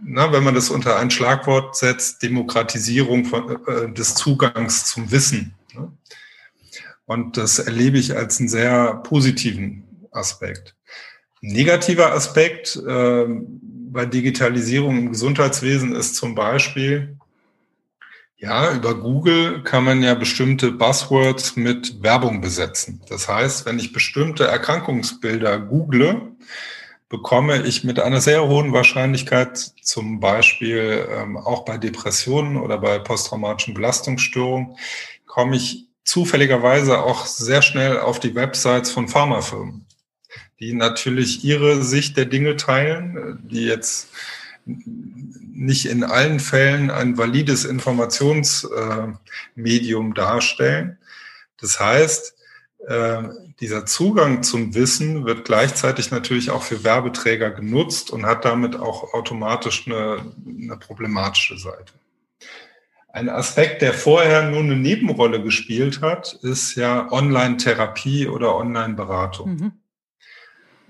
na, wenn man das unter ein Schlagwort setzt, Demokratisierung von, äh, des Zugangs zum Wissen. Ne? Und das erlebe ich als einen sehr positiven Aspekt. Negativer Aspekt äh, bei Digitalisierung im Gesundheitswesen ist zum Beispiel, ja, über Google kann man ja bestimmte Buzzwords mit Werbung besetzen. Das heißt, wenn ich bestimmte Erkrankungsbilder google, bekomme ich mit einer sehr hohen Wahrscheinlichkeit zum Beispiel ähm, auch bei Depressionen oder bei posttraumatischen Belastungsstörungen, komme ich zufälligerweise auch sehr schnell auf die Websites von Pharmafirmen, die natürlich ihre Sicht der Dinge teilen, die jetzt nicht in allen Fällen ein valides Informationsmedium darstellen. Das heißt, äh, dieser Zugang zum Wissen wird gleichzeitig natürlich auch für Werbeträger genutzt und hat damit auch automatisch eine, eine problematische Seite. Ein Aspekt, der vorher nur eine Nebenrolle gespielt hat, ist ja Online-Therapie oder Online-Beratung. Mhm.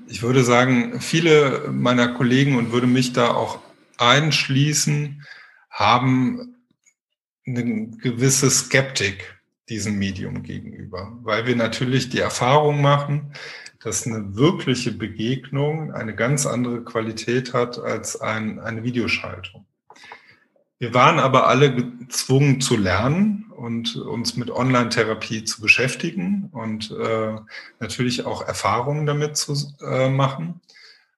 Ich würde sagen, viele meiner Kollegen und würde mich da auch einschließen, haben eine gewisse Skeptik diesem Medium gegenüber, weil wir natürlich die Erfahrung machen, dass eine wirkliche Begegnung eine ganz andere Qualität hat als ein, eine Videoschaltung. Wir waren aber alle gezwungen zu lernen und uns mit Online-Therapie zu beschäftigen und äh, natürlich auch Erfahrungen damit zu äh, machen.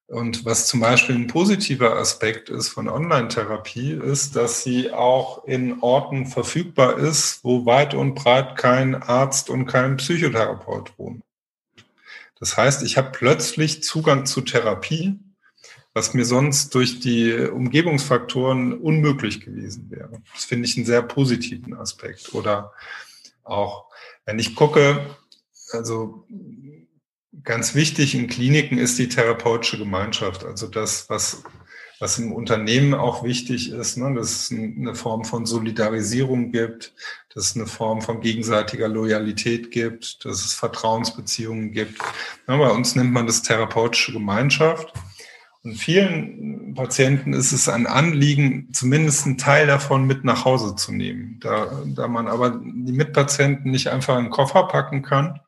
Und was zum Beispiel ein positiver Aspekt ist von Online-Therapie, ist, dass sie auch in Orten verfügbar ist, wo weit und breit kein Arzt und kein Psychotherapeut wohnen. Das heißt, ich habe plötzlich Zugang zu Therapie, was mir sonst durch die Umgebungsfaktoren unmöglich gewesen wäre. Das finde ich einen sehr positiven Aspekt. Oder auch, wenn ich gucke, also Ganz wichtig in Kliniken ist die therapeutische Gemeinschaft, also das, was, was im Unternehmen auch wichtig ist, ne, dass es eine Form von Solidarisierung gibt, dass es eine Form von gegenseitiger Loyalität gibt, dass es Vertrauensbeziehungen gibt. Ja, bei uns nennt man das therapeutische Gemeinschaft. Und vielen Patienten ist es ein Anliegen, zumindest einen Teil davon mit nach Hause zu nehmen. Da, da man aber die Mitpatienten nicht einfach in den Koffer packen kann,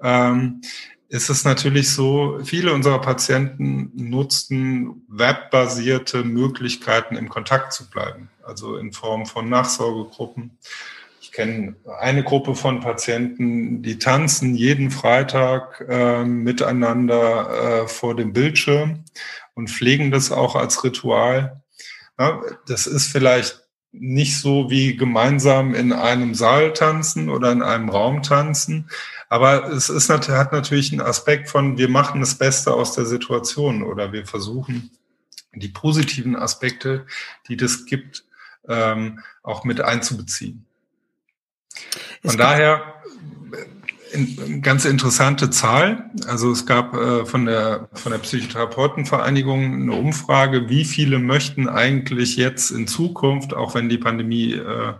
ähm, ist es natürlich so, viele unserer Patienten nutzten webbasierte Möglichkeiten, im Kontakt zu bleiben, also in Form von Nachsorgegruppen. Ich kenne eine Gruppe von Patienten, die tanzen jeden Freitag äh, miteinander äh, vor dem Bildschirm und pflegen das auch als Ritual. Ja, das ist vielleicht nicht so wie gemeinsam in einem Saal tanzen oder in einem Raum tanzen, aber es ist, hat natürlich einen Aspekt von, wir machen das Beste aus der Situation oder wir versuchen, die positiven Aspekte, die das gibt, ähm, auch mit einzubeziehen. Von daher in, ganz interessante Zahl. Also es gab äh, von der von der Psychotherapeutenvereinigung eine Umfrage, wie viele möchten eigentlich jetzt in Zukunft, auch wenn die Pandemie äh,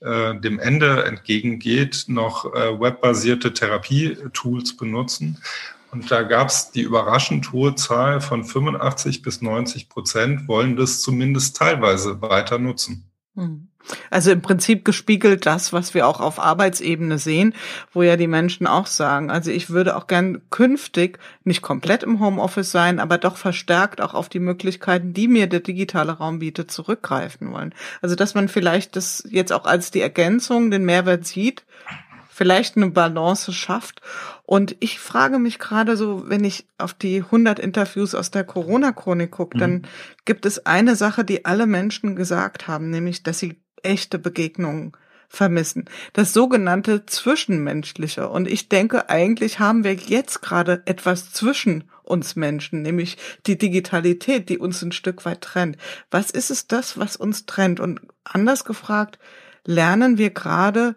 äh, dem Ende entgegengeht, noch äh, webbasierte Therapietools benutzen. Und da gab es die überraschend hohe Zahl von 85 bis 90 Prozent wollen das zumindest teilweise weiter nutzen. Hm. Also im Prinzip gespiegelt das, was wir auch auf Arbeitsebene sehen, wo ja die Menschen auch sagen, also ich würde auch gern künftig nicht komplett im Homeoffice sein, aber doch verstärkt auch auf die Möglichkeiten, die mir der digitale Raum bietet, zurückgreifen wollen. Also dass man vielleicht das jetzt auch als die Ergänzung, den Mehrwert sieht, vielleicht eine Balance schafft. Und ich frage mich gerade so, wenn ich auf die 100 Interviews aus der Corona-Chronik gucke, mhm. dann gibt es eine Sache, die alle Menschen gesagt haben, nämlich, dass sie echte Begegnungen vermissen. Das sogenannte Zwischenmenschliche. Und ich denke, eigentlich haben wir jetzt gerade etwas zwischen uns Menschen, nämlich die Digitalität, die uns ein Stück weit trennt. Was ist es das, was uns trennt? Und anders gefragt, lernen wir gerade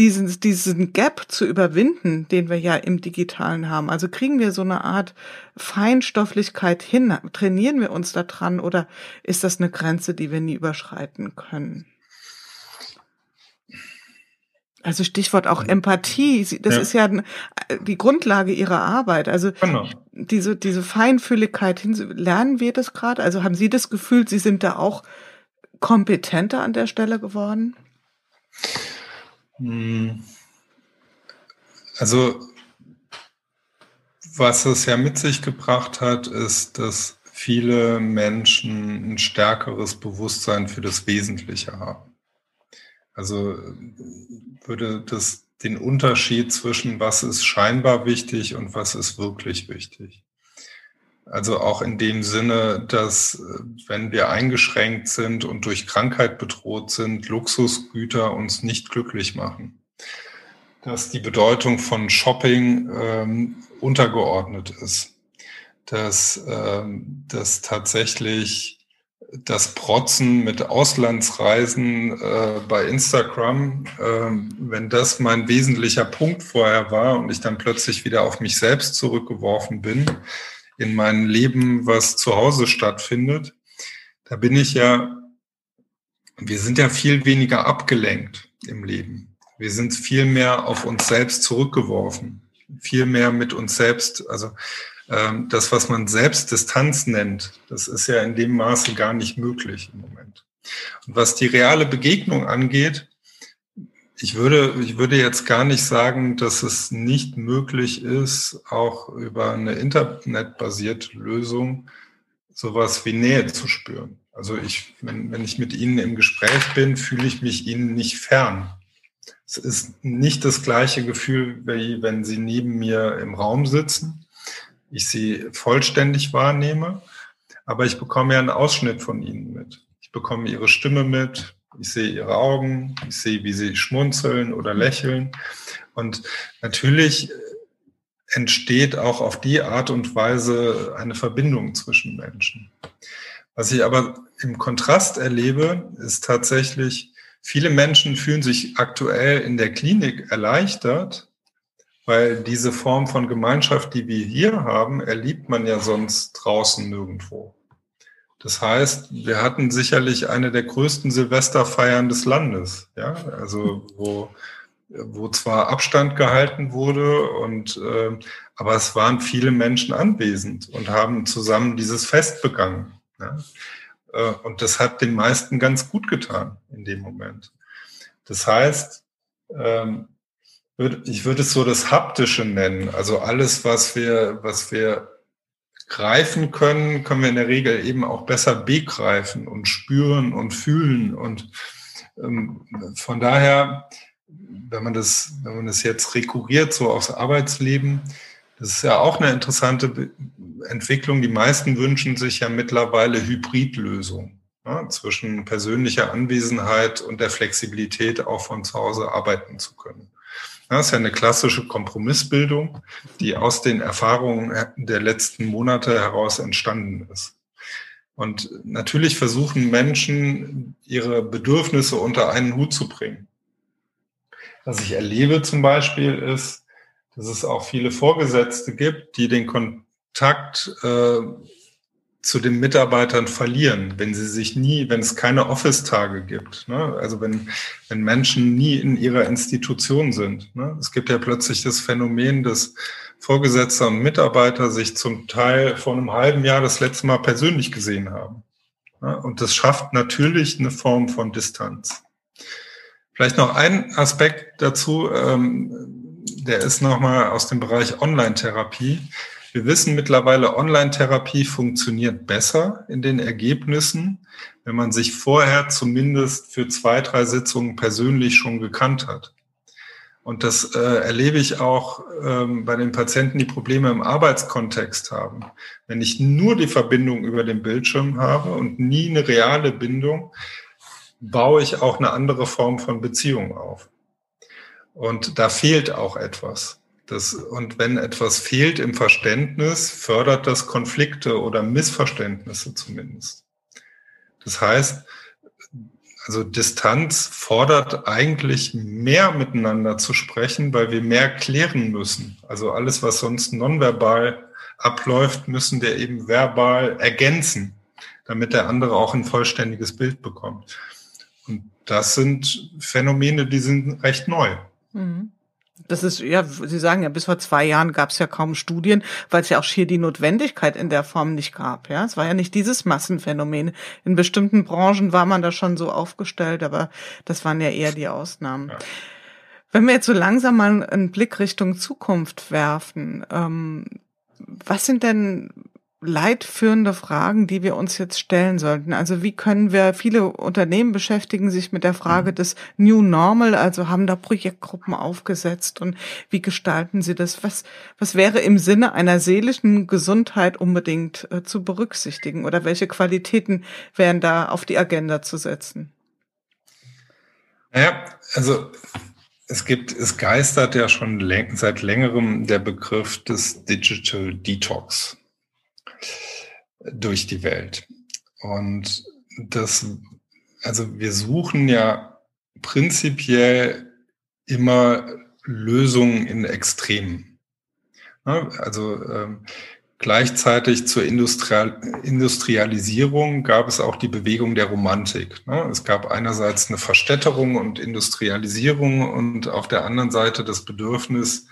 diesen, diesen Gap zu überwinden, den wir ja im Digitalen haben? Also kriegen wir so eine Art Feinstofflichkeit hin? Trainieren wir uns da dran oder ist das eine Grenze, die wir nie überschreiten können? Also Stichwort auch Empathie, das ja. ist ja die Grundlage ihrer Arbeit. Also genau. diese, diese Feinfühligkeit, lernen wir das gerade? Also haben Sie das Gefühl, Sie sind da auch kompetenter an der Stelle geworden? Hm. Also, was es ja mit sich gebracht hat, ist, dass viele Menschen ein stärkeres Bewusstsein für das Wesentliche haben. Also würde das den Unterschied zwischen was ist scheinbar wichtig und was ist wirklich wichtig. Also auch in dem Sinne, dass äh, wenn wir eingeschränkt sind und durch Krankheit bedroht sind, Luxusgüter uns nicht glücklich machen. Dass die Bedeutung von Shopping ähm, untergeordnet ist. Dass, ähm, dass tatsächlich das Protzen mit Auslandsreisen äh, bei Instagram, äh, wenn das mein wesentlicher Punkt vorher war und ich dann plötzlich wieder auf mich selbst zurückgeworfen bin, in meinem Leben, was zu Hause stattfindet, da bin ich ja, wir sind ja viel weniger abgelenkt im Leben. Wir sind viel mehr auf uns selbst zurückgeworfen, viel mehr mit uns selbst. Also ähm, das, was man Selbstdistanz nennt, das ist ja in dem Maße gar nicht möglich im Moment. Und was die reale Begegnung angeht, ich würde, ich würde jetzt gar nicht sagen, dass es nicht möglich ist, auch über eine internetbasierte Lösung sowas wie Nähe zu spüren. Also ich, wenn, wenn ich mit Ihnen im Gespräch bin, fühle ich mich Ihnen nicht fern. Es ist nicht das gleiche Gefühl, wie wenn Sie neben mir im Raum sitzen, ich Sie vollständig wahrnehme, aber ich bekomme ja einen Ausschnitt von Ihnen mit. Ich bekomme Ihre Stimme mit, ich sehe ihre Augen, ich sehe, wie sie schmunzeln oder lächeln. Und natürlich entsteht auch auf die Art und Weise eine Verbindung zwischen Menschen. Was ich aber im Kontrast erlebe, ist tatsächlich, viele Menschen fühlen sich aktuell in der Klinik erleichtert, weil diese Form von Gemeinschaft, die wir hier haben, erlebt man ja sonst draußen nirgendwo. Das heißt, wir hatten sicherlich eine der größten Silvesterfeiern des Landes, ja, also wo, wo zwar Abstand gehalten wurde und äh, aber es waren viele Menschen anwesend und haben zusammen dieses Fest begangen. Ja? Äh, und das hat den meisten ganz gut getan in dem Moment. Das heißt, ähm, ich würde es so das Haptische nennen, also alles, was wir, was wir greifen können, können wir in der Regel eben auch besser begreifen und spüren und fühlen. Und ähm, von daher, wenn man das, wenn man das jetzt rekurriert, so aufs Arbeitsleben, das ist ja auch eine interessante Entwicklung. Die meisten wünschen sich ja mittlerweile Hybridlösungen ja, zwischen persönlicher Anwesenheit und der Flexibilität, auch von zu Hause arbeiten zu können. Das ist ja eine klassische Kompromissbildung, die aus den Erfahrungen der letzten Monate heraus entstanden ist. Und natürlich versuchen Menschen, ihre Bedürfnisse unter einen Hut zu bringen. Was ich erlebe zum Beispiel ist, dass es auch viele Vorgesetzte gibt, die den Kontakt äh, zu den Mitarbeitern verlieren, wenn sie sich nie, wenn es keine Office-Tage gibt. Ne? Also wenn, wenn Menschen nie in ihrer Institution sind. Ne? Es gibt ja plötzlich das Phänomen, dass Vorgesetzte und Mitarbeiter sich zum Teil vor einem halben Jahr das letzte Mal persönlich gesehen haben. Ne? Und das schafft natürlich eine Form von Distanz. Vielleicht noch ein Aspekt dazu, ähm, der ist nochmal aus dem Bereich Online-Therapie. Wir wissen mittlerweile, Online-Therapie funktioniert besser in den Ergebnissen, wenn man sich vorher zumindest für zwei, drei Sitzungen persönlich schon gekannt hat. Und das äh, erlebe ich auch ähm, bei den Patienten, die Probleme im Arbeitskontext haben. Wenn ich nur die Verbindung über den Bildschirm habe und nie eine reale Bindung, baue ich auch eine andere Form von Beziehung auf. Und da fehlt auch etwas. Das, und wenn etwas fehlt im Verständnis, fördert das Konflikte oder Missverständnisse zumindest. Das heißt, also Distanz fordert eigentlich mehr miteinander zu sprechen, weil wir mehr klären müssen. Also alles, was sonst nonverbal abläuft, müssen wir eben verbal ergänzen, damit der andere auch ein vollständiges Bild bekommt. Und das sind Phänomene, die sind recht neu. Mhm. Das ist, ja, Sie sagen ja, bis vor zwei Jahren gab es ja kaum Studien, weil es ja auch schier die Notwendigkeit in der Form nicht gab. Ja, es war ja nicht dieses Massenphänomen. In bestimmten Branchen war man da schon so aufgestellt, aber das waren ja eher die Ausnahmen. Ja. Wenn wir jetzt so langsam mal einen Blick Richtung Zukunft werfen, ähm, was sind denn leitführende Fragen, die wir uns jetzt stellen sollten. Also wie können wir, viele Unternehmen beschäftigen sich mit der Frage mhm. des New Normal, also haben da Projektgruppen aufgesetzt und wie gestalten sie das? Was, was wäre im Sinne einer seelischen Gesundheit unbedingt äh, zu berücksichtigen oder welche Qualitäten wären da auf die Agenda zu setzen? Ja, also es gibt, es geistert ja schon seit längerem der Begriff des Digital Detox durch die Welt. Und das, also wir suchen ja prinzipiell immer Lösungen in Extremen. Also ähm, gleichzeitig zur Industrial Industrialisierung gab es auch die Bewegung der Romantik. Es gab einerseits eine Verstädterung und Industrialisierung und auf der anderen Seite das Bedürfnis,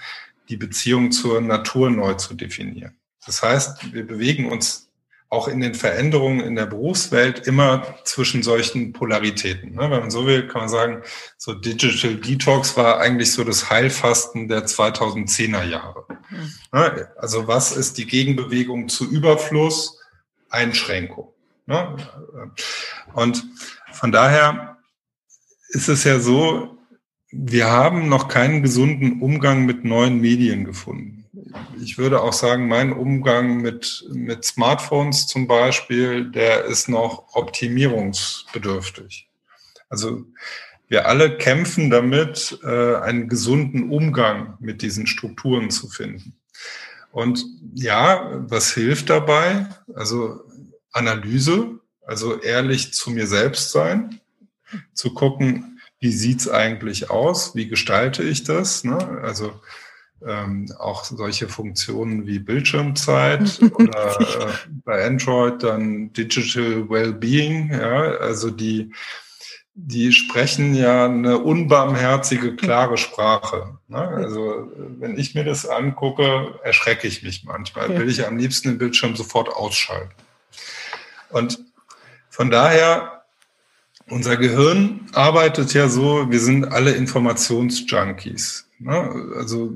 die Beziehung zur Natur neu zu definieren. Das heißt, wir bewegen uns auch in den Veränderungen in der Berufswelt immer zwischen solchen Polaritäten. Ne? Wenn man so will, kann man sagen, so Digital Detox war eigentlich so das Heilfasten der 2010er Jahre. Mhm. Also was ist die Gegenbewegung zu Überfluss? Einschränkung. Ne? Und von daher ist es ja so, wir haben noch keinen gesunden Umgang mit neuen Medien gefunden ich würde auch sagen, mein Umgang mit, mit Smartphones zum Beispiel, der ist noch optimierungsbedürftig. Also wir alle kämpfen damit, äh, einen gesunden Umgang mit diesen Strukturen zu finden. Und ja, was hilft dabei? Also Analyse, also ehrlich zu mir selbst sein, zu gucken, wie sieht's eigentlich aus, wie gestalte ich das? Ne? Also ähm, auch solche Funktionen wie Bildschirmzeit oder äh, bei Android dann Digital Wellbeing, ja, also die, die sprechen ja eine unbarmherzige, klare Sprache. Ne? Also wenn ich mir das angucke, erschrecke ich mich manchmal. Will ich am liebsten den Bildschirm sofort ausschalten. Und von daher, unser Gehirn arbeitet ja so, wir sind alle Informationsjunkies. Ne? Also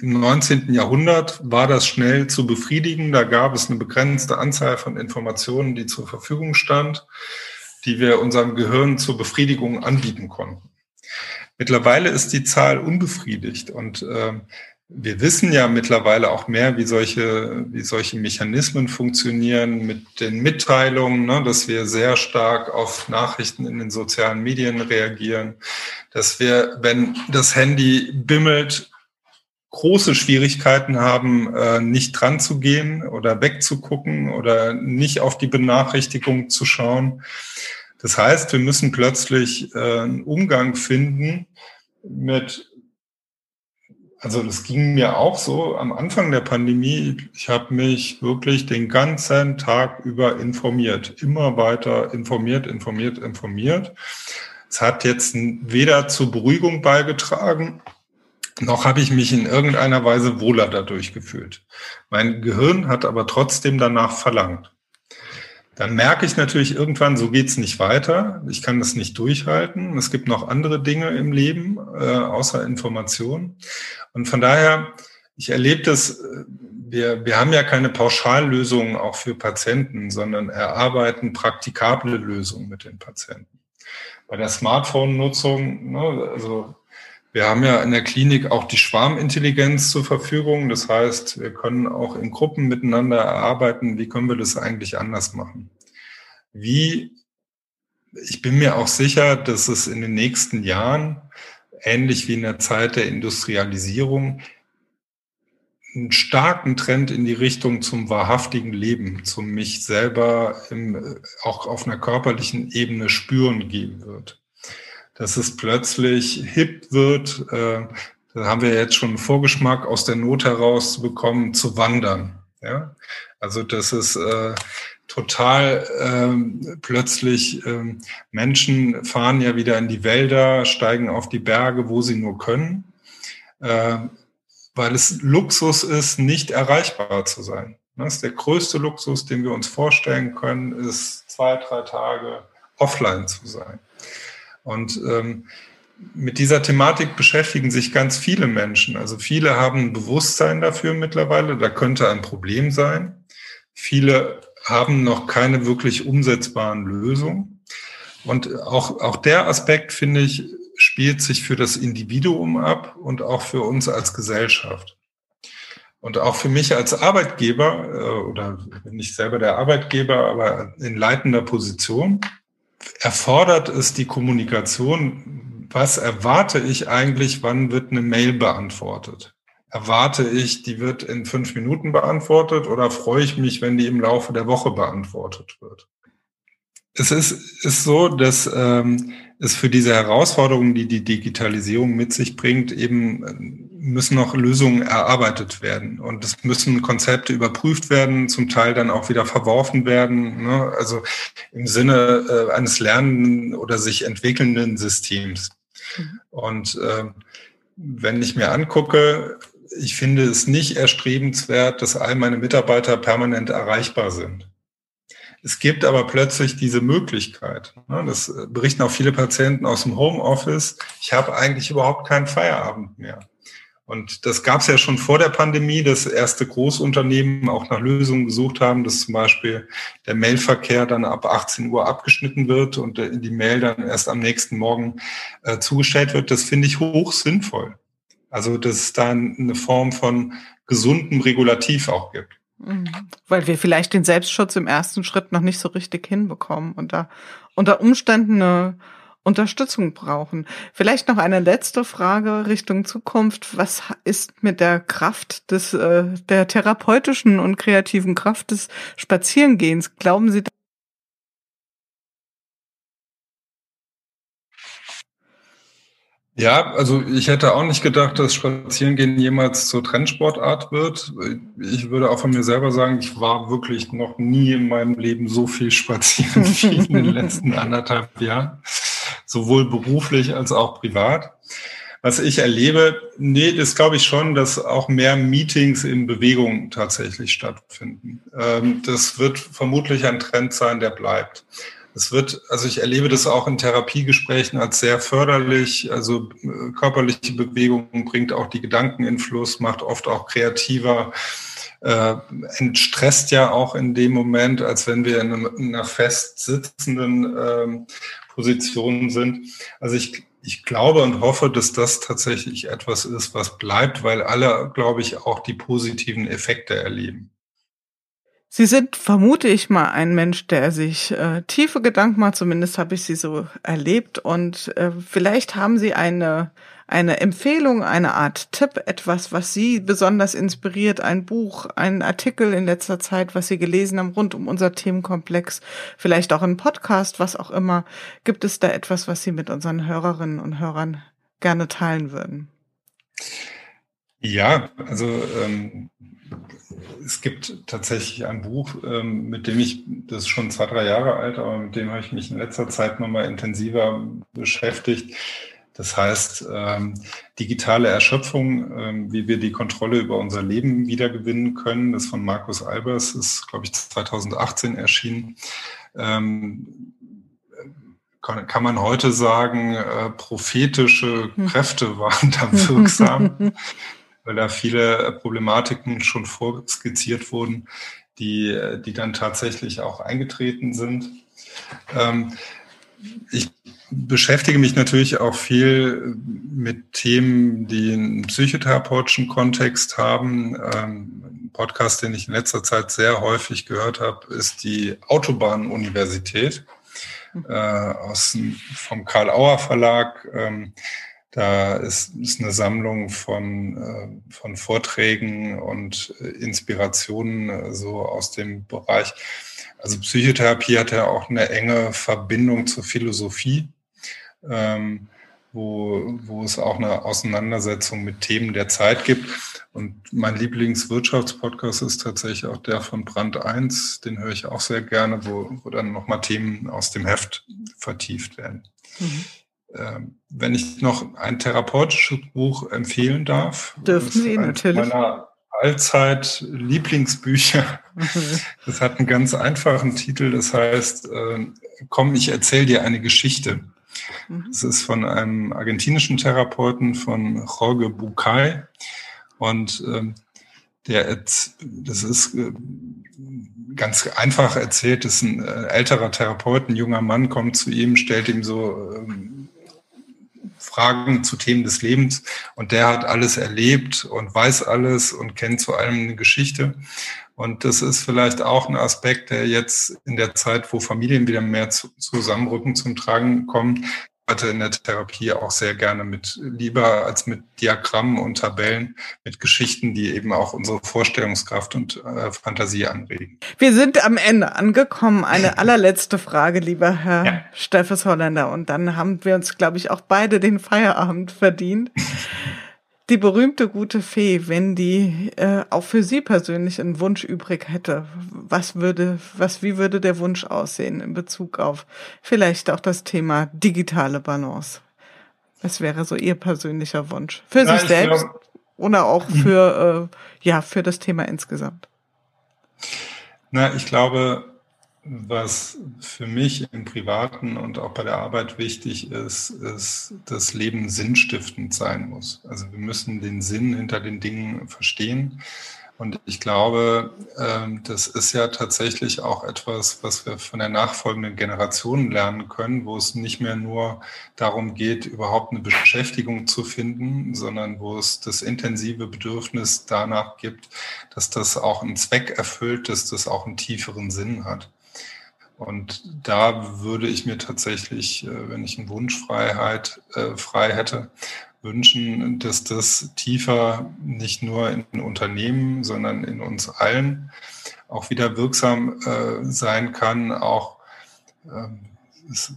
im 19. Jahrhundert war das schnell zu befriedigen. Da gab es eine begrenzte Anzahl von Informationen, die zur Verfügung stand, die wir unserem Gehirn zur Befriedigung anbieten konnten. Mittlerweile ist die Zahl unbefriedigt und äh, wir wissen ja mittlerweile auch mehr, wie solche, wie solche Mechanismen funktionieren mit den Mitteilungen, ne, dass wir sehr stark auf Nachrichten in den sozialen Medien reagieren, dass wir, wenn das Handy bimmelt, große Schwierigkeiten haben, äh, nicht dran zu gehen oder wegzugucken oder nicht auf die Benachrichtigung zu schauen. Das heißt, wir müssen plötzlich äh, einen Umgang finden, mit, also das ging mir auch so am Anfang der Pandemie. Ich habe mich wirklich den ganzen Tag über informiert, immer weiter informiert, informiert, informiert. Es hat jetzt weder zur Beruhigung beigetragen, noch habe ich mich in irgendeiner Weise wohler dadurch gefühlt. Mein Gehirn hat aber trotzdem danach verlangt. Dann merke ich natürlich irgendwann, so geht's nicht weiter. Ich kann das nicht durchhalten. Es gibt noch andere Dinge im Leben, äh, außer Information. Und von daher, ich erlebe das, äh, wir, wir haben ja keine Pauschallösungen auch für Patienten, sondern erarbeiten praktikable Lösungen mit den Patienten. Bei der Smartphone-Nutzung, ne, also wir haben ja in der Klinik auch die Schwarmintelligenz zur Verfügung. Das heißt, wir können auch in Gruppen miteinander erarbeiten, wie können wir das eigentlich anders machen. Wie, ich bin mir auch sicher, dass es in den nächsten Jahren, ähnlich wie in der Zeit der Industrialisierung, einen starken Trend in die Richtung zum wahrhaftigen Leben, zum mich selber im, auch auf einer körperlichen Ebene spüren geben wird dass es plötzlich hip wird. Äh, da haben wir jetzt schon einen Vorgeschmack aus der Not heraus bekommen, zu wandern. Ja? Also das ist äh, total ähm, plötzlich ähm, Menschen fahren ja wieder in die Wälder, steigen auf die Berge, wo sie nur können, äh, weil es Luxus ist, nicht erreichbar zu sein. Das ist der größte Luxus, den wir uns vorstellen können, ist zwei, drei Tage offline zu sein. Und ähm, mit dieser Thematik beschäftigen sich ganz viele Menschen. Also viele haben ein Bewusstsein dafür mittlerweile, da könnte ein Problem sein. Viele haben noch keine wirklich umsetzbaren Lösungen. Und auch, auch der Aspekt, finde ich, spielt sich für das Individuum ab und auch für uns als Gesellschaft. Und auch für mich als Arbeitgeber, äh, oder nicht selber der Arbeitgeber, aber in leitender Position, erfordert es die Kommunikation. Was erwarte ich eigentlich, wann wird eine Mail beantwortet? Erwarte ich, die wird in fünf Minuten beantwortet oder freue ich mich, wenn die im Laufe der Woche beantwortet wird? Es ist, ist so, dass ähm, es für diese Herausforderungen, die die Digitalisierung mit sich bringt, eben äh, müssen noch Lösungen erarbeitet werden und es müssen Konzepte überprüft werden, zum Teil dann auch wieder verworfen werden. Ne? Also im Sinne äh, eines lernenden oder sich entwickelnden Systems. Mhm. Und äh, wenn ich mir angucke, ich finde es nicht erstrebenswert, dass all meine Mitarbeiter permanent erreichbar sind. Es gibt aber plötzlich diese Möglichkeit. Ne? Das berichten auch viele Patienten aus dem Homeoffice. Ich habe eigentlich überhaupt keinen Feierabend mehr. Und das gab es ja schon vor der Pandemie, dass erste Großunternehmen auch nach Lösungen gesucht haben, dass zum Beispiel der Mailverkehr dann ab 18 Uhr abgeschnitten wird und die Mail dann erst am nächsten Morgen äh, zugestellt wird. Das finde ich hoch sinnvoll. Also, dass es da eine Form von gesundem Regulativ auch gibt. Mhm. Weil wir vielleicht den Selbstschutz im ersten Schritt noch nicht so richtig hinbekommen und da unter Umständen eine Unterstützung brauchen. Vielleicht noch eine letzte Frage Richtung Zukunft. Was ist mit der Kraft des, äh, der therapeutischen und kreativen Kraft des Spazierengehens? Glauben Sie, Ja, also ich hätte auch nicht gedacht, dass Spazierengehen jemals zur Trendsportart wird. Ich würde auch von mir selber sagen, ich war wirklich noch nie in meinem Leben so viel spazieren wie in den letzten anderthalb Jahren, sowohl beruflich als auch privat. Was ich erlebe, nee, das glaube ich schon, dass auch mehr Meetings in Bewegung tatsächlich stattfinden. Ähm, das wird vermutlich ein Trend sein, der bleibt. Es wird, also ich erlebe das auch in Therapiegesprächen als sehr förderlich. Also äh, körperliche Bewegung bringt auch die Gedanken in Fluss, macht oft auch kreativer, äh, entstresst ja auch in dem Moment, als wenn wir in, einer fest sitzenden ähm, Position sind. Also ich, ich glaube und hoffe, dass das tatsächlich etwas ist, was bleibt, weil alle, glaube ich, auch die positiven Effekte erleben. Sie sind, vermute ich mal, ein Mensch, der sich äh, tiefe Gedanken macht, zumindest habe ich Sie so erlebt. Und äh, vielleicht haben Sie eine, eine Empfehlung, eine Art Tipp, etwas, was Sie besonders inspiriert, ein Buch, ein Artikel in letzter Zeit, was Sie gelesen haben rund um unser Themenkomplex, vielleicht auch ein Podcast, was auch immer. Gibt es da etwas, was Sie mit unseren Hörerinnen und Hörern gerne teilen würden. Ja, also ähm, es gibt tatsächlich ein Buch, ähm, mit dem ich, das ist schon zwei, drei Jahre alt, aber mit dem habe ich mich in letzter Zeit nochmal intensiver beschäftigt. Das heißt, ähm, digitale Erschöpfung, ähm, wie wir die Kontrolle über unser Leben wiedergewinnen können. Das von Markus Albers ist, glaube ich, 2018 erschienen. Kann, kann man heute sagen, äh, prophetische hm. Kräfte waren da wirksam, weil da viele Problematiken schon vorskizziert wurden, die, die dann tatsächlich auch eingetreten sind. Ähm, ich beschäftige mich natürlich auch viel mit Themen, die einen psychotherapeutischen Kontext haben. Ähm, ein Podcast, den ich in letzter Zeit sehr häufig gehört habe, ist die Autobahnuniversität äh, aus, vom Karl Auer Verlag. Ähm, da ist, ist eine Sammlung von, äh, von Vorträgen und äh, Inspirationen äh, so aus dem Bereich. Also Psychotherapie hat ja auch eine enge Verbindung zur Philosophie ähm, wo, wo es auch eine Auseinandersetzung mit Themen der Zeit gibt. Und mein Lieblingswirtschaftspodcast ist tatsächlich auch der von Brand 1, den höre ich auch sehr gerne, wo, wo dann nochmal Themen aus dem Heft vertieft werden. Mhm. Ähm, wenn ich noch ein therapeutisches Buch empfehlen darf, dürfen Sie natürlich. Meiner Allzeit Lieblingsbücher. Das hat einen ganz einfachen Titel, das heißt, äh, komm, ich erzähle dir eine Geschichte. Mhm. Das ist von einem argentinischen Therapeuten, von Jorge Bucay. Und ähm, der, das ist äh, ganz einfach erzählt, das ist ein äh, älterer Therapeut, ein junger Mann kommt zu ihm, stellt ihm so ähm, Fragen zu Themen des Lebens und der hat alles erlebt und weiß alles und kennt zu allem eine Geschichte. Und das ist vielleicht auch ein Aspekt, der jetzt in der Zeit, wo Familien wieder mehr zusammenrücken, zum Tragen kommt, arbeite in der Therapie auch sehr gerne mit, lieber als mit Diagrammen und Tabellen, mit Geschichten, die eben auch unsere Vorstellungskraft und äh, Fantasie anregen. Wir sind am Ende angekommen. Eine allerletzte Frage, lieber Herr ja. Steffes Holländer. Und dann haben wir uns, glaube ich, auch beide den Feierabend verdient die berühmte gute Fee, wenn die äh, auch für Sie persönlich einen Wunsch übrig hätte, was würde, was, wie würde der Wunsch aussehen in Bezug auf vielleicht auch das Thema digitale Balance? Was wäre so Ihr persönlicher Wunsch für Na, sich selbst glaub, oder auch für äh, ja für das Thema insgesamt? Na, ich glaube, was für mich im Privaten und auch bei der Arbeit wichtig ist, ist, dass Leben sinnstiftend sein muss. Also wir müssen den Sinn hinter den Dingen verstehen. Und ich glaube, ähm, das ist ja tatsächlich auch etwas, was wir von der nachfolgenden Generation lernen können, wo es nicht mehr nur darum geht, überhaupt eine Beschäftigung zu finden, sondern wo es das intensive Bedürfnis danach gibt, dass das auch einen Zweck erfüllt, dass das auch einen tieferen Sinn hat. Und da würde ich mir tatsächlich, äh, wenn ich einen Wunschfreiheit äh, frei hätte, wünschen, dass das tiefer nicht nur in Unternehmen, sondern in uns allen auch wieder wirksam äh, sein kann. Auch ähm, ich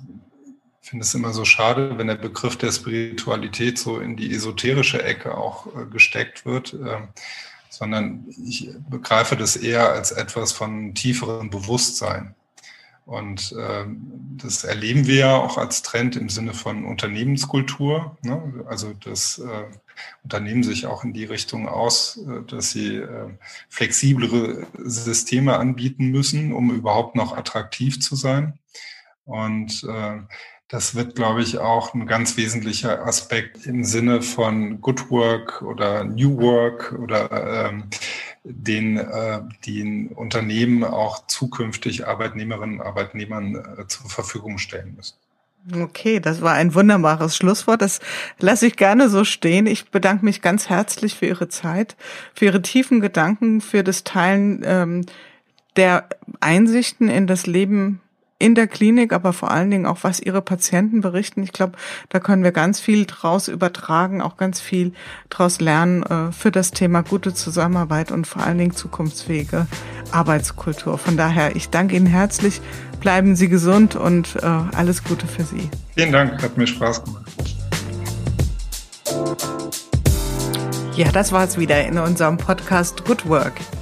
finde es immer so schade, wenn der Begriff der Spiritualität so in die esoterische Ecke auch gesteckt wird, äh, sondern ich begreife das eher als etwas von tieferem Bewusstsein. Und äh, das erleben wir ja auch als Trend im Sinne von Unternehmenskultur. Ne? Also dass äh, Unternehmen sich auch in die Richtung aus, äh, dass sie äh, flexiblere Systeme anbieten müssen, um überhaupt noch attraktiv zu sein. Und äh, das wird, glaube ich, auch ein ganz wesentlicher Aspekt im Sinne von Good Work oder New Work oder ähm, den, äh, den Unternehmen auch zukünftig Arbeitnehmerinnen und Arbeitnehmern äh, zur Verfügung stellen müssen. Okay, das war ein wunderbares Schlusswort. Das lasse ich gerne so stehen. Ich bedanke mich ganz herzlich für Ihre Zeit, für Ihre tiefen Gedanken, für das Teilen ähm, der Einsichten in das Leben in der Klinik, aber vor allen Dingen auch, was ihre Patienten berichten. Ich glaube, da können wir ganz viel draus übertragen, auch ganz viel draus lernen äh, für das Thema gute Zusammenarbeit und vor allen Dingen zukunftsfähige Arbeitskultur. Von daher, ich danke Ihnen herzlich. Bleiben Sie gesund und äh, alles Gute für Sie. Vielen Dank, hat mir Spaß gemacht. Ja, das war's wieder in unserem Podcast Good Work,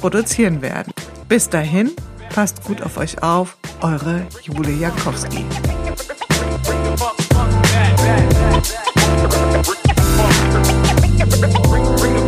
produzieren werden. Bis dahin, passt gut auf euch auf, eure Jule Jankowski. Bring, bring, bring